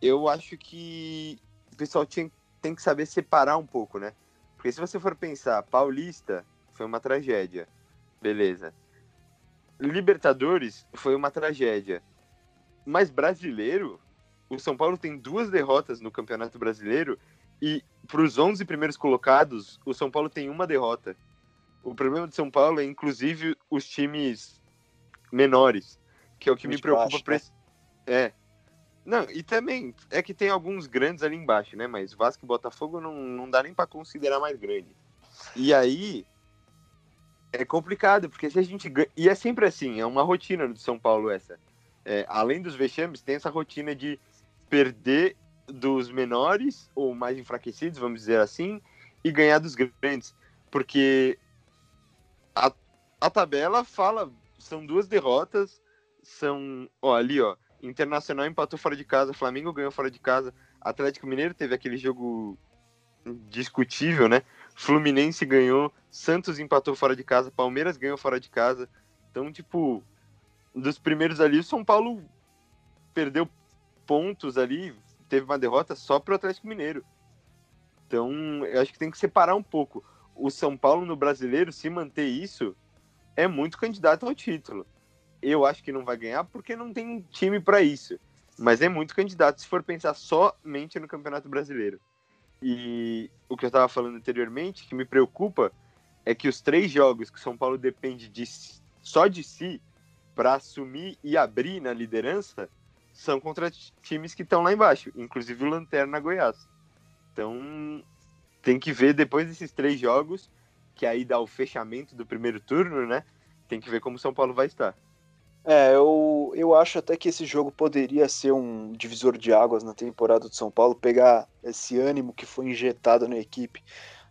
eu acho que o pessoal tinha, tem que saber separar um pouco, né? Porque se você for pensar, Paulista foi uma tragédia. Beleza. Libertadores foi uma tragédia. Mas brasileiro, o São Paulo tem duas derrotas no Campeonato Brasileiro e para os 11 primeiros colocados, o São Paulo tem uma derrota. O problema de São Paulo é, inclusive, os times menores, que é o que me preocupa. Baixo, né? É. Não, e também é que tem alguns grandes ali embaixo, né? Mas Vasco e Botafogo não, não dá nem para considerar mais grande. E aí, é complicado, porque se a gente ganha. E é sempre assim, é uma rotina do São Paulo essa. É, além dos vexames, tem essa rotina de perder dos menores, ou mais enfraquecidos, vamos dizer assim, e ganhar dos grandes. Porque a, a tabela fala, são duas derrotas, são. Ó, ali, ó. Internacional empatou fora de casa, Flamengo ganhou fora de casa, Atlético Mineiro teve aquele jogo discutível, né? Fluminense ganhou, Santos empatou fora de casa, Palmeiras ganhou fora de casa. Então, tipo, dos primeiros ali, o São Paulo perdeu pontos ali, teve uma derrota só pro Atlético Mineiro. Então, eu acho que tem que separar um pouco. O São Paulo no brasileiro, se manter isso, é muito candidato ao título. Eu acho que não vai ganhar porque não tem time para isso. Mas é muito candidato se for pensar somente no Campeonato Brasileiro. E o que eu estava falando anteriormente, que me preocupa, é que os três jogos que o São Paulo depende de, só de si para assumir e abrir na liderança são contra times que estão lá embaixo, inclusive o Lanterna Goiás. Então tem que ver depois desses três jogos, que aí dá o fechamento do primeiro turno, né? Tem que ver como o São Paulo vai estar. É, eu, eu acho até que esse jogo poderia ser um divisor de águas na temporada do São Paulo, pegar esse ânimo que foi injetado na equipe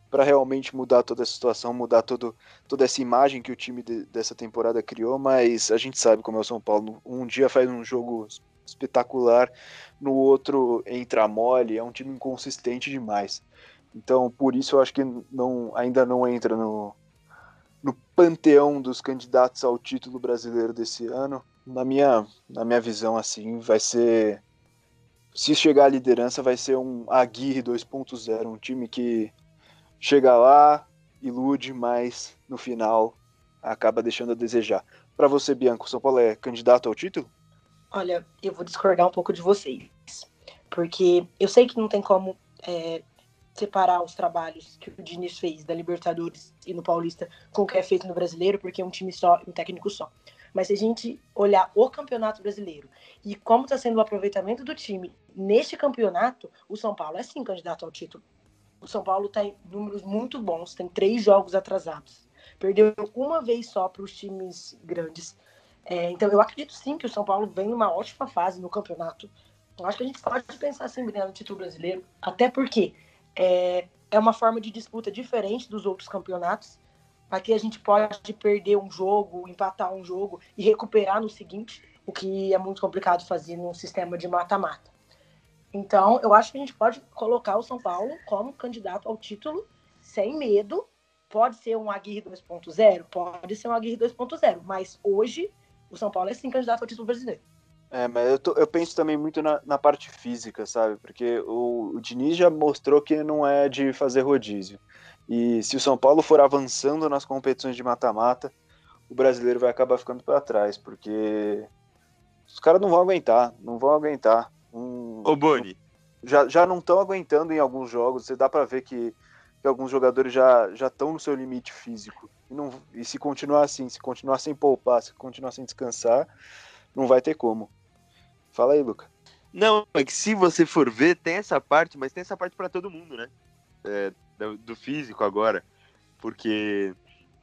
para realmente mudar toda a situação, mudar todo, toda essa imagem que o time de, dessa temporada criou, mas a gente sabe como é o São Paulo. Um dia faz um jogo espetacular, no outro entra mole, é um time inconsistente demais. Então, por isso eu acho que não, ainda não entra no, no panteão dos candidatos ao título brasileiro desse ano. Na minha, na minha visão, assim, vai ser. Se chegar à liderança, vai ser um Aguirre 2.0, um time que chega lá, ilude, mas no final acaba deixando a desejar. Para você, Bianco, o São Paulo é candidato ao título? Olha, eu vou discordar um pouco de vocês. Porque eu sei que não tem como é, separar os trabalhos que o Diniz fez da Libertadores e no Paulista com o que é feito no Brasileiro, porque é um time só, um técnico só. Mas se a gente olhar o Campeonato Brasileiro e como está sendo o aproveitamento do time neste campeonato, o São Paulo é sim candidato ao título. O São Paulo está em números muito bons, tem três jogos atrasados. Perdeu uma vez só para os times grandes. É, então eu acredito sim que o São Paulo vem numa ótima fase no campeonato. Eu acho que a gente pode pensar assim, no título brasileiro, até porque é, é uma forma de disputa diferente dos outros campeonatos. Aqui a gente pode perder um jogo, empatar um jogo e recuperar no seguinte, o que é muito complicado fazer num sistema de mata-mata. Então, eu acho que a gente pode colocar o São Paulo como candidato ao título sem medo. Pode ser um Aguirre 2.0? Pode ser um Aguirre 2.0, mas hoje o São Paulo é sim candidato ao título brasileiro. É, mas eu, tô, eu penso também muito na, na, parte física, sabe? Porque o, o Diniz já mostrou que não é de fazer rodízio. E se o São Paulo for avançando nas competições de mata-mata, o brasileiro vai acabar ficando para trás, porque os caras não vão aguentar, não vão aguentar. Um, Ô, Boni. Já, já não estão aguentando em alguns jogos, você dá para ver que, que alguns jogadores já estão no seu limite físico. E, não, e se continuar assim, se continuar sem poupar, se continuar sem descansar, não vai ter como. Fala aí, Luca. Não, é que se você for ver, tem essa parte, mas tem essa parte para todo mundo, né? É, do, do, físico agora. Porque,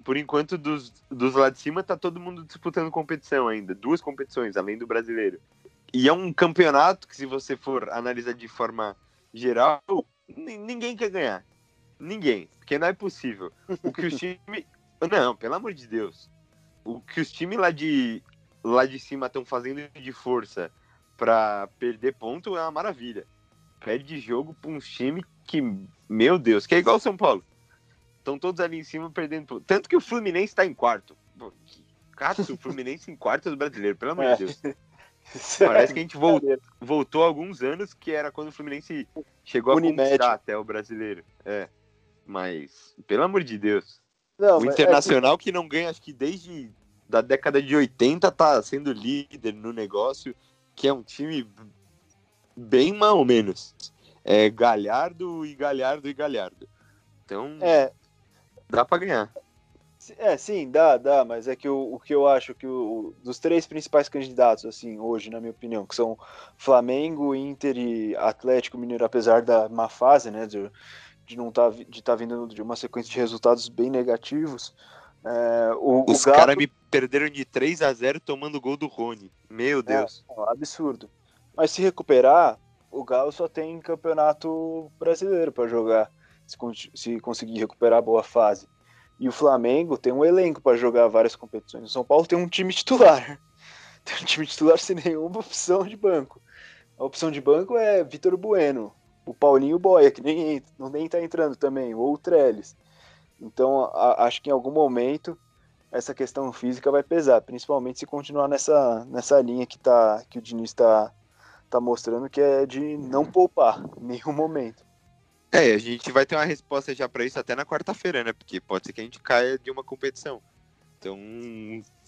por enquanto, dos, dos lá de cima, tá todo mundo disputando competição ainda. Duas competições, além do brasileiro. E é um campeonato que, se você for analisar de forma geral, ninguém quer ganhar. Ninguém. Porque não é possível. O que os times. Não, pelo amor de Deus. O que os times lá de, lá de cima estão fazendo de força para perder ponto é uma maravilha. Perde jogo para um time que, meu Deus, que é igual o São Paulo. Estão todos ali em cima perdendo ponto. Tanto que o Fluminense está em quarto. Pô, o Fluminense em quarto do brasileiro, pelo amor de é. Deus. Parece que a gente voltou, voltou alguns anos que era quando o Fluminense chegou a conquistar até o brasileiro. É. Mas, pelo amor de Deus. Não, o é Internacional é que... que não ganha, acho que desde da década de 80 tá sendo líder no negócio que é um time bem mal ou menos. É Galhardo e Galhardo e Galhardo. Então, é. dá para ganhar. É, sim, dá, dá, mas é que o, o que eu acho que o, dos três principais candidatos, assim, hoje, na minha opinião, que são Flamengo, Inter e Atlético Mineiro, apesar da má fase, né, de, de não tá, de estar tá vindo de uma sequência de resultados bem negativos, é, o, Os Galo... caras me perderam de 3 a 0 tomando gol do Rony. Meu é, Deus. É, absurdo. Mas se recuperar, o Galo só tem campeonato brasileiro para jogar, se, se, conseguir recuperar a boa fase. E o Flamengo tem um elenco para jogar várias competições. O São Paulo tem um time titular. Tem um time titular sem nenhuma opção de banco. A opção de banco é Vitor Bueno, o Paulinho Boia, que nem, não nem tá entrando também, ou o Trellis. Então, a, acho que em algum momento essa questão física vai pesar, principalmente se continuar nessa, nessa linha que, tá, que o Diniz está tá mostrando, que é de não poupar em nenhum momento. É, a gente vai ter uma resposta já para isso até na quarta-feira, né? Porque pode ser que a gente caia de uma competição. Então,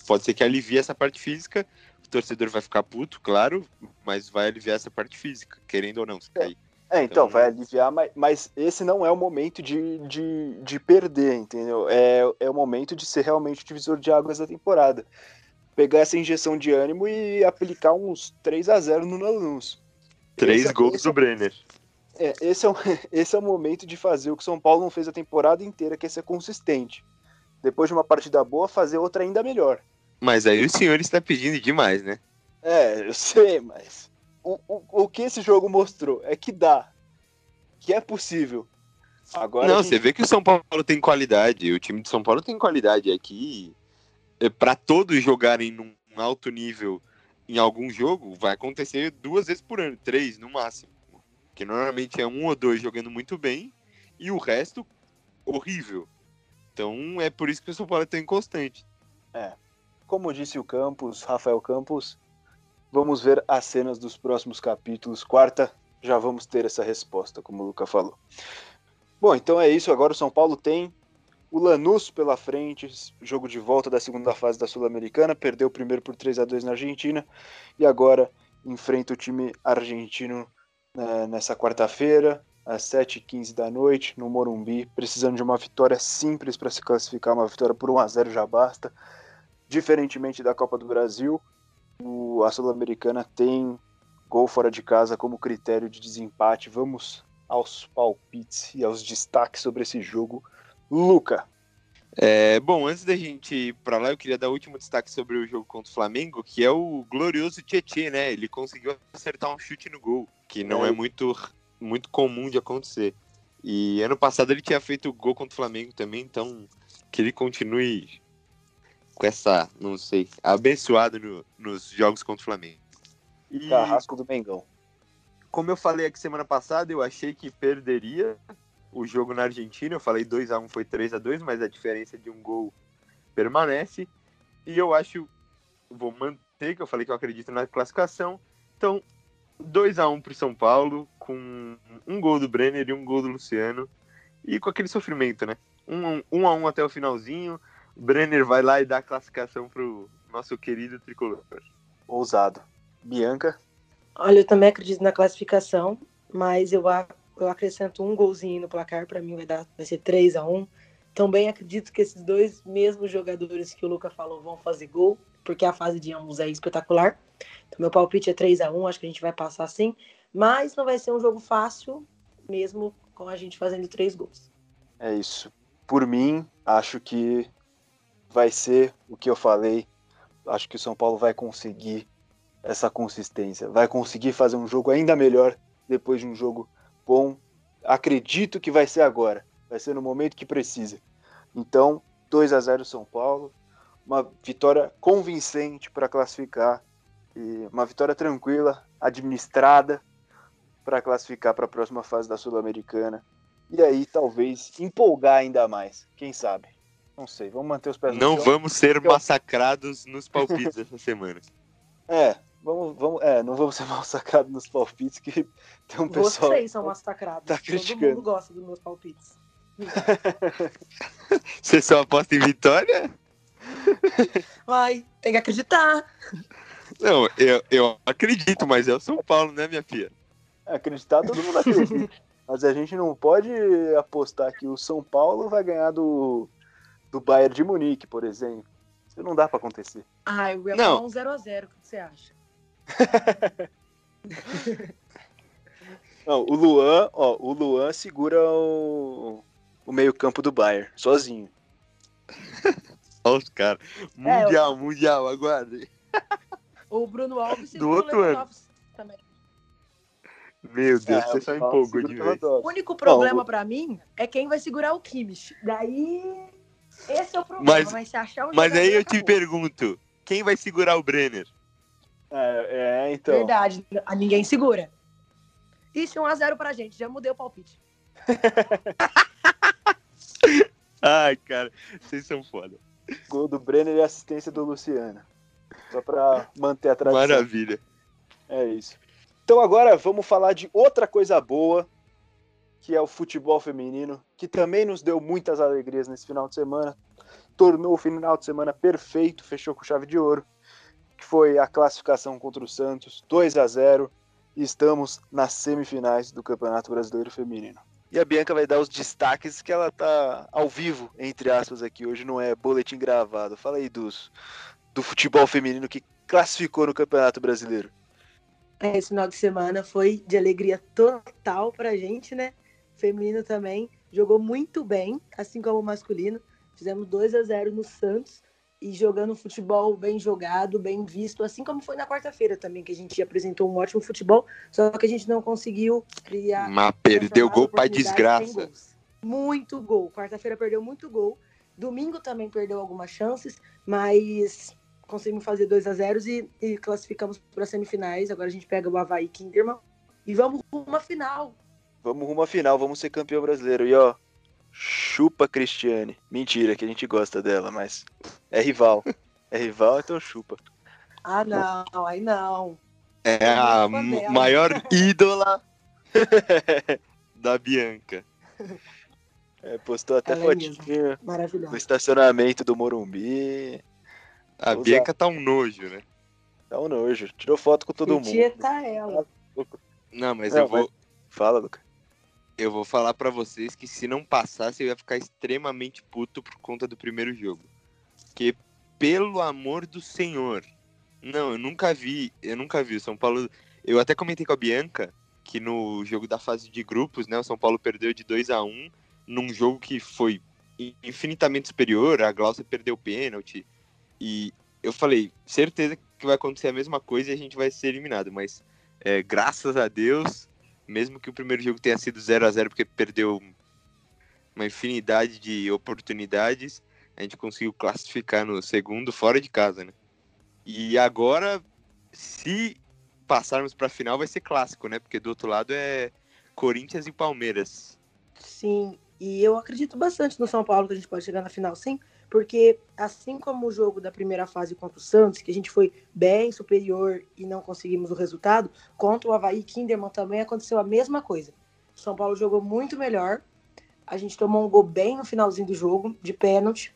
pode ser que alivie essa parte física. O torcedor vai ficar puto, claro, mas vai aliviar essa parte física, querendo ou não, se cair. É, então, então, vai aliviar, mas, mas esse não é o momento de, de, de perder, entendeu? É, é o momento de ser realmente o divisor de águas da temporada. Pegar essa injeção de ânimo e aplicar uns 3 a 0 no Lanús. Três esse, é gols esse, do Brenner. É, esse, é o, esse é o momento de fazer o que o São Paulo não fez a temporada inteira, que é ser consistente. Depois de uma partida boa, fazer outra ainda melhor. Mas aí o senhor está pedindo demais, né? É, eu sei, mas o, o, o que esse jogo mostrou é que dá, que é possível. Agora não, gente... você vê que o São Paulo tem qualidade, o time de São Paulo tem qualidade aqui. É, para todos jogarem num alto nível em algum jogo, vai acontecer duas vezes por ano, três no máximo. Que normalmente é um ou dois jogando muito bem e o resto horrível. Então é por isso que o São Paulo é tão inconstante. É. Como disse o Campos, Rafael Campos, Vamos ver as cenas dos próximos capítulos. Quarta, já vamos ter essa resposta, como o Luca falou. Bom, então é isso. Agora o São Paulo tem o Lanús pela frente, jogo de volta da segunda fase da Sul-Americana, perdeu o primeiro por 3 a 2 na Argentina e agora enfrenta o time argentino né, nessa quarta-feira, às 7h15 da noite, no Morumbi, precisando de uma vitória simples para se classificar, uma vitória por 1 a 0 já basta. Diferentemente da Copa do Brasil, o, a Sul-Americana tem gol fora de casa como critério de desempate. Vamos aos palpites e aos destaques sobre esse jogo. Luca. É, bom, antes da gente ir para lá, eu queria dar o último destaque sobre o jogo contra o Flamengo, que é o glorioso Tietê, né? Ele conseguiu acertar um chute no gol, que não é, é muito, muito comum de acontecer. E ano passado ele tinha feito gol contra o Flamengo também, então que ele continue com essa, não sei, abençoado no, nos jogos contra o Flamengo. E... Carrasco do Mengão. Como eu falei aqui semana passada, eu achei que perderia o jogo na Argentina. Eu falei 2 a 1 foi 3 a 2 mas a diferença de um gol permanece. E eu acho, vou manter, que eu falei que eu acredito na classificação. Então, 2 a 1 para o São Paulo, com um gol do Brenner e um gol do Luciano. E com aquele sofrimento, né? 1 um, um a 1 até o finalzinho. Brenner vai lá e dá a classificação para o nosso querido tricolor. Ousado. Bianca? Olha, eu também acredito na classificação, mas eu, eu acrescento um golzinho no placar, para mim vai, dar, vai ser 3 a 1 Também acredito que esses dois mesmos jogadores que o Luca falou vão fazer gol, porque a fase de ambos é espetacular. Então, meu palpite é 3 a 1 acho que a gente vai passar assim, mas não vai ser um jogo fácil, mesmo com a gente fazendo três gols. É isso. Por mim, acho que vai ser o que eu falei. Acho que o São Paulo vai conseguir essa consistência. Vai conseguir fazer um jogo ainda melhor depois de um jogo bom. Acredito que vai ser agora. Vai ser no momento que precisa. Então, 2 a 0 São Paulo. Uma vitória convincente para classificar. E uma vitória tranquila, administrada para classificar para a próxima fase da Sul-Americana. E aí, talvez, empolgar ainda mais. Quem sabe? Não sei. Vamos manter os pés no Não chão. vamos ser massacrados nos palpites essa semana. É, Vamos, vamos, é, não vamos ser massacrados nos palpites, que tem um pessoal. Vocês são massacrados. Tá criticando. Todo mundo gosta dos meus palpites. Você só aposta em vitória? Vai, tem que acreditar. Não, eu, eu acredito, mas é o São Paulo, né, minha filha? É, acreditar todo mundo acredita. mas a gente não pode apostar que o São Paulo vai ganhar do, do Bayern de Munique, por exemplo. Isso não dá para acontecer. Ah, eu ia não. falar um 0x0, o que você acha? Não, o Luan, ó, o Luan segura o, o meio-campo do Bayern, sozinho. Olha os caras. Mundial, é, o... mundial, aguarde. O Bruno Alves do outro ano. Também. Meu Deus, é, você só empolgou de vez. O único problema para mim é quem vai segurar o Kimmich. Daí, esse é o problema. Mas, mas, mas aí eu te pergunto, quem vai segurar o Brenner? É, é, então. Verdade, a ninguém segura. Isso, 1x0 pra gente, já mudei o palpite. Ai, cara, vocês são foda. Gol do Brenner e assistência do Luciano. Só pra manter a tradição. Maravilha. É isso. Então agora vamos falar de outra coisa boa, que é o futebol feminino, que também nos deu muitas alegrias nesse final de semana. Tornou o final de semana perfeito, fechou com chave de ouro que foi a classificação contra o Santos, 2 a 0 e estamos nas semifinais do Campeonato Brasileiro Feminino. E a Bianca vai dar os destaques que ela tá ao vivo, entre aspas, aqui. Hoje não é boletim gravado. Fala aí dos, do futebol feminino que classificou no Campeonato Brasileiro. Esse final de semana foi de alegria total pra gente, né? Feminino também jogou muito bem, assim como o masculino. Fizemos 2 a 0 no Santos e jogando futebol bem jogado, bem visto, assim como foi na quarta-feira também, que a gente apresentou um ótimo futebol, só que a gente não conseguiu criar. Mas perdeu gol para desgraça. Muito gol. Quarta-feira perdeu muito gol. Domingo também perdeu algumas chances, mas conseguimos fazer 2 a 0 e, e classificamos para as semifinais. Agora a gente pega o Havaí Kinderman e vamos rumo à final. Vamos rumo à final, vamos ser campeão brasileiro. E ó, Chupa Cristiane. Mentira, que a gente gosta dela, mas é rival. É rival, então chupa. Ah, não, aí não. É a maior ídola da Bianca. É, postou até Ela é fotinho no estacionamento do Morumbi. A Bianca tá um nojo, né? Dá um nojo. Tirou foto com todo mundo. Tietar ela. Não, mas Não, eu vou, Fala, Luca. Eu vou falar pra vocês que se não passasse, eu ia ficar extremamente puto por conta do primeiro jogo. Que, pelo amor do Senhor. Não, eu nunca vi, eu nunca vi o São Paulo. Eu até comentei com a Bianca que no jogo da fase de grupos, né, o São Paulo perdeu de 2 a 1 num jogo que foi infinitamente superior, a Glaucia perdeu o pênalti. E eu falei, certeza que vai acontecer a mesma coisa e a gente vai ser eliminado, mas é, graças a Deus, mesmo que o primeiro jogo tenha sido 0 a 0 porque perdeu uma infinidade de oportunidades, a gente conseguiu classificar no segundo fora de casa, né? E agora, se passarmos para a final, vai ser clássico, né? Porque do outro lado é Corinthians e Palmeiras. Sim, e eu acredito bastante no São Paulo que a gente pode chegar na final, sim, porque assim como o jogo da primeira fase contra o Santos, que a gente foi bem superior e não conseguimos o resultado, contra o Havaí Kinderman também aconteceu a mesma coisa. O São Paulo jogou muito melhor, a gente tomou um gol bem no finalzinho do jogo, de pênalti.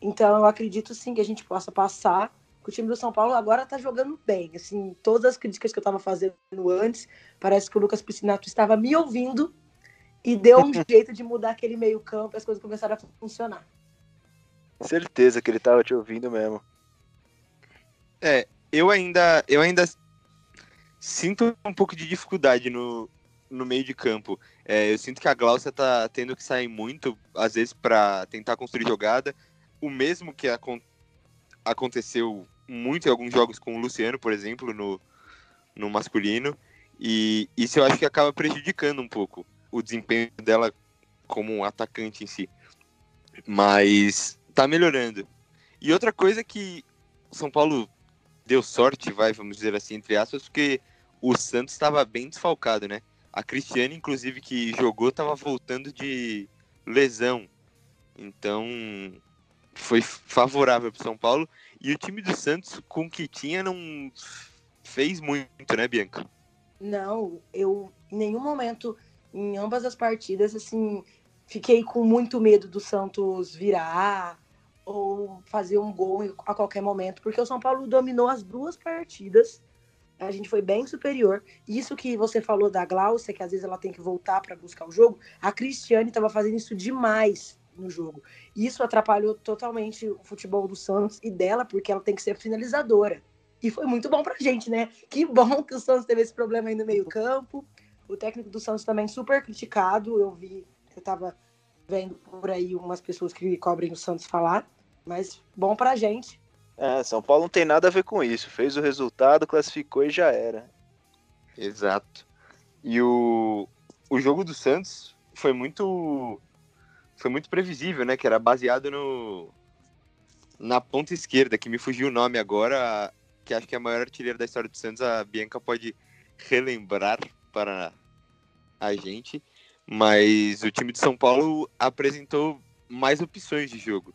Então eu acredito sim que a gente possa passar. O time do São Paulo agora tá jogando bem. Assim, todas as críticas que eu tava fazendo antes, parece que o Lucas Piscinato estava me ouvindo e deu um jeito de mudar aquele meio-campo e as coisas começaram a funcionar. Certeza que ele tava te ouvindo mesmo. É, eu ainda, eu ainda sinto um pouco de dificuldade no, no meio de campo. É, eu sinto que a Glaucia tá tendo que sair muito, às vezes, para tentar construir jogada. O mesmo que acon aconteceu muito em alguns jogos com o Luciano, por exemplo, no, no masculino. E isso eu acho que acaba prejudicando um pouco o desempenho dela como um atacante em si. Mas tá melhorando. E outra coisa que o São Paulo deu sorte, vai, vamos dizer assim, entre aspas, porque o Santos estava bem desfalcado, né? A Cristiane, inclusive, que jogou, estava voltando de lesão. Então, foi favorável para São Paulo. E o time do Santos, com o que tinha, não fez muito, né, Bianca? Não, eu em nenhum momento, em ambas as partidas, assim, fiquei com muito medo do Santos virar ou fazer um gol a qualquer momento, porque o São Paulo dominou as duas partidas. A gente foi bem superior. Isso que você falou da Glaucia, que às vezes ela tem que voltar para buscar o jogo, a Cristiane estava fazendo isso demais no jogo. Isso atrapalhou totalmente o futebol do Santos e dela, porque ela tem que ser finalizadora. E foi muito bom pra gente, né? Que bom que o Santos teve esse problema aí no meio-campo. O técnico do Santos também super criticado. Eu vi, eu tava vendo por aí umas pessoas que cobrem o Santos falar. Mas bom pra gente. É, São Paulo não tem nada a ver com isso. Fez o resultado, classificou e já era. Exato. E o, o jogo do Santos foi muito foi muito previsível, né? Que era baseado no na ponta esquerda, que me fugiu o nome agora, que acho que é a maior artilheira da história do Santos, a Bianca pode relembrar para a gente. Mas o time de São Paulo apresentou mais opções de jogo.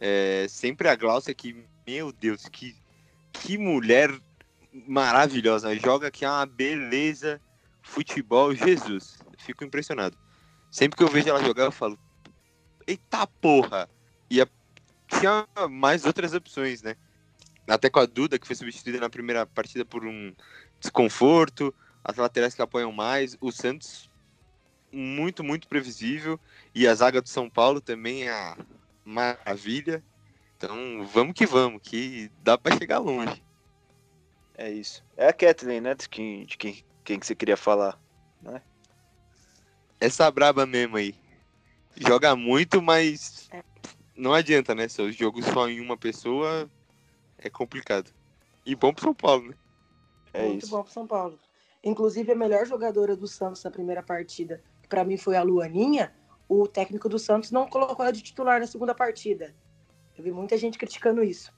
É, sempre a Glaucia que, meu Deus, que, que mulher maravilhosa. Joga que é uma beleza. Futebol, Jesus. Fico impressionado. Sempre que eu vejo ela jogar, eu falo, eita porra! E a, tinha mais outras opções, né? Até com a Duda, que foi substituída na primeira partida por um desconforto, as laterais que apoiam mais, o Santos muito, muito previsível, e a zaga do São Paulo também a maravilha. Então vamos que vamos, que dá para chegar longe. É isso. É a Kathleen, né? De quem, de quem, quem que você queria falar. Né? Essa braba mesmo aí. Joga muito, mas não adianta, né? Se os jogos só em uma pessoa é complicado. E bom pro São Paulo, né? É muito isso. bom pro São Paulo. Inclusive, a melhor jogadora do Santos na primeira partida, que pra mim foi a Luaninha, o técnico do Santos não colocou ela de titular na segunda partida. Eu vi muita gente criticando isso.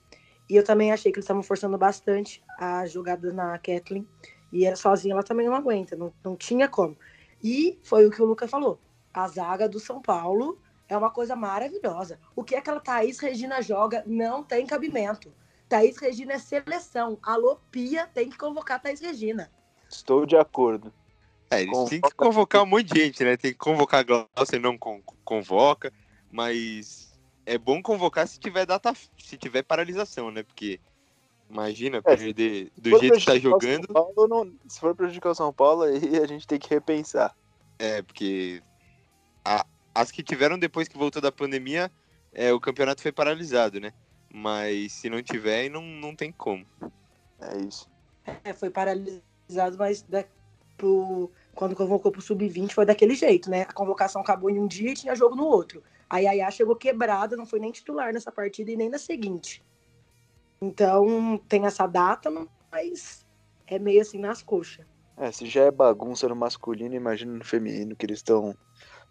E eu também achei que eles estavam forçando bastante a jogada na Kathleen. E ela sozinha ela também não aguenta, não, não tinha como. E foi o que o Lucas falou. A zaga do São Paulo é uma coisa maravilhosa. O que aquela Thaís Regina joga não tem cabimento. Thaís Regina é seleção. Alô, Pia tem que convocar a Thaís Regina. Estou de acordo. É, eles têm que convocar um monte de gente, né? Tem que convocar a Glaucia, não con Glaucia, não con convoca, mas é bom convocar se tiver data, se tiver paralisação, né? Porque imagina é, perder do jeito que tá jogando. Paulo, não, se for prejudicar o São Paulo, aí a gente tem que repensar. É, porque a, as que tiveram depois que voltou da pandemia, é, o campeonato foi paralisado, né? Mas se não tiver, não, não tem como. É isso. É, foi paralisado, mas da, pro, quando convocou pro Sub-20 foi daquele jeito, né? A convocação acabou em um dia e tinha jogo no outro. A Yaya chegou quebrada, não foi nem titular nessa partida e nem na seguinte. Então tem essa data, mas é meio assim nas coxas. É, se já é bagunça no masculino, imagina no feminino, que eles estão.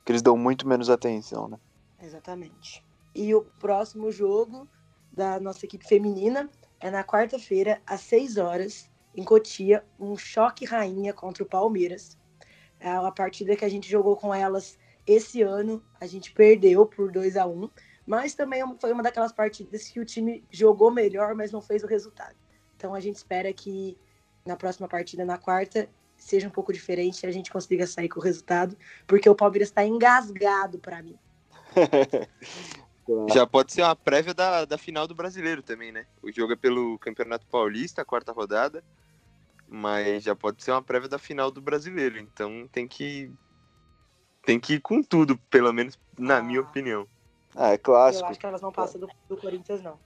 que eles dão muito menos atenção, né? Exatamente. E o próximo jogo da nossa equipe feminina é na quarta-feira, às 6 horas, em Cotia, um choque rainha contra o Palmeiras. É uma partida que a gente jogou com elas esse ano, a gente perdeu por 2 a 1 mas também foi uma daquelas partidas que o time jogou melhor, mas não fez o resultado. Então a gente espera que na próxima partida, na quarta, seja um pouco diferente e a gente consiga sair com o resultado, porque o Palmeiras está engasgado para mim. Já pode ser uma prévia da, da final do brasileiro também, né? O jogo é pelo Campeonato Paulista, a quarta rodada, mas já pode ser uma prévia da final do brasileiro. Então tem que. Tem que ir com tudo, pelo menos na ah. minha opinião. Ah, é clássico. Eu acho que elas não passam do, do Corinthians, não.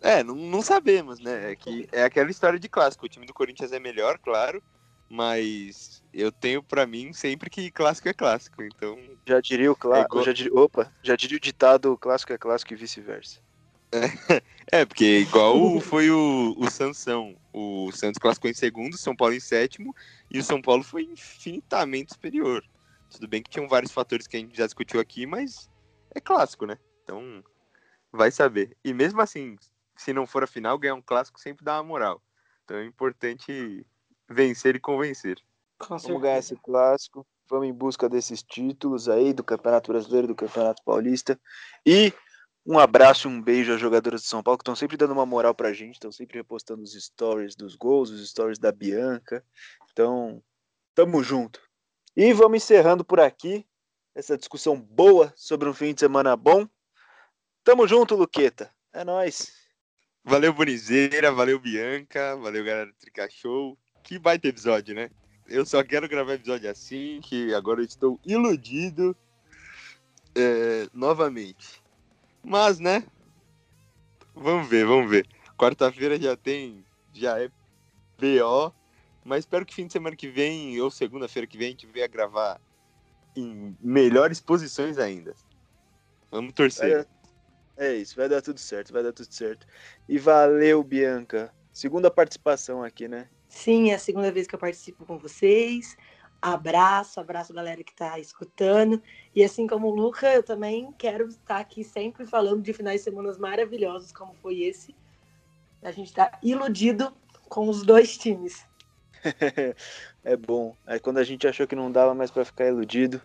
É, não, não sabemos, né? É, que, é aquela história de clássico. O time do Corinthians é melhor, claro, mas eu tenho para mim sempre que clássico é clássico, então... Já diria o clássico, é igual... já diria... opa, já diria o ditado clássico é clássico e vice-versa. É, porque igual foi o, o Sansão, o Santos classificou em segundo, São Paulo em sétimo, e o São Paulo foi infinitamente superior. Tudo bem que tinham vários fatores que a gente já discutiu aqui, mas é clássico, né? Então, vai saber. E mesmo assim, se não for a final, ganhar um clássico sempre dá uma moral. Então é importante vencer e convencer. Com Vamos ganhar esse clássico. Vamos em busca desses títulos aí do Campeonato Brasileiro, do Campeonato Paulista. E um abraço, um beijo às jogadoras de São Paulo que estão sempre dando uma moral pra gente, estão sempre repostando os stories dos gols, os stories da Bianca. Então, tamo junto. E vamos encerrando por aqui essa discussão boa sobre um fim de semana bom. Tamo junto, Luqueta. É nós. Valeu, Bonizeira, valeu, Bianca, valeu, galera do Trica Show que baita episódio, né? Eu só quero gravar episódio assim, que agora eu estou iludido é, novamente. Mas, né? Vamos ver, vamos ver. Quarta-feira já tem, já é BO, mas espero que fim de semana que vem ou segunda-feira que vem a gente venha gravar em melhores posições ainda. Vamos torcer. É, é isso, vai dar tudo certo, vai dar tudo certo. E valeu, Bianca. Segunda participação aqui, né? Sim, é a segunda vez que eu participo com vocês. Abraço, abraço galera que está escutando. E assim como o Luca, eu também quero estar aqui sempre falando de finais de semana maravilhosos, como foi esse. A gente está iludido com os dois times. é bom. Aí quando a gente achou que não dava mais para ficar iludido,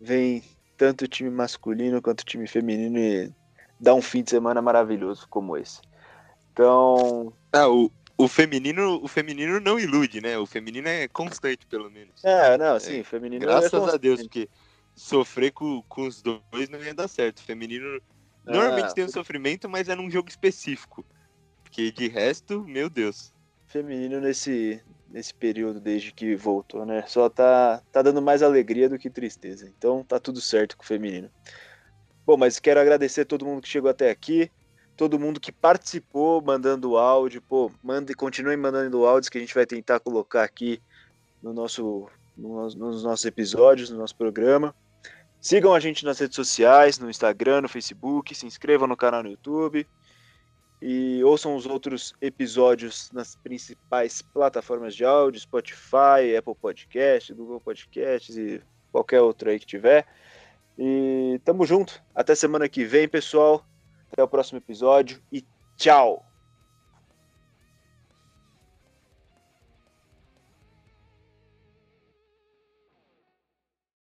vem tanto o time masculino quanto o time feminino e dá um fim de semana maravilhoso como esse. Então. Ah, o, o feminino, o feminino não ilude, né? O feminino é constante, pelo menos. É, não, sim, é, feminino é Graças é a Deus, porque sofrer com, com os dois não ia dar certo. O feminino ah, normalmente tem um sofrimento, mas é num jogo específico. Porque de resto, meu Deus. Feminino nesse, nesse período desde que voltou, né? Só tá, tá dando mais alegria do que tristeza. Então tá tudo certo com o feminino. Bom, mas quero agradecer todo mundo que chegou até aqui todo mundo que participou mandando áudio, pô, mande, continuem mandando áudios que a gente vai tentar colocar aqui no nosso, no, nos nossos episódios, no nosso programa. Sigam a gente nas redes sociais, no Instagram, no Facebook, se inscrevam no canal no YouTube e ouçam os outros episódios nas principais plataformas de áudio, Spotify, Apple Podcast, Google Podcasts e qualquer outro aí que tiver. E tamo junto. Até semana que vem, pessoal. Até o próximo episódio e tchau!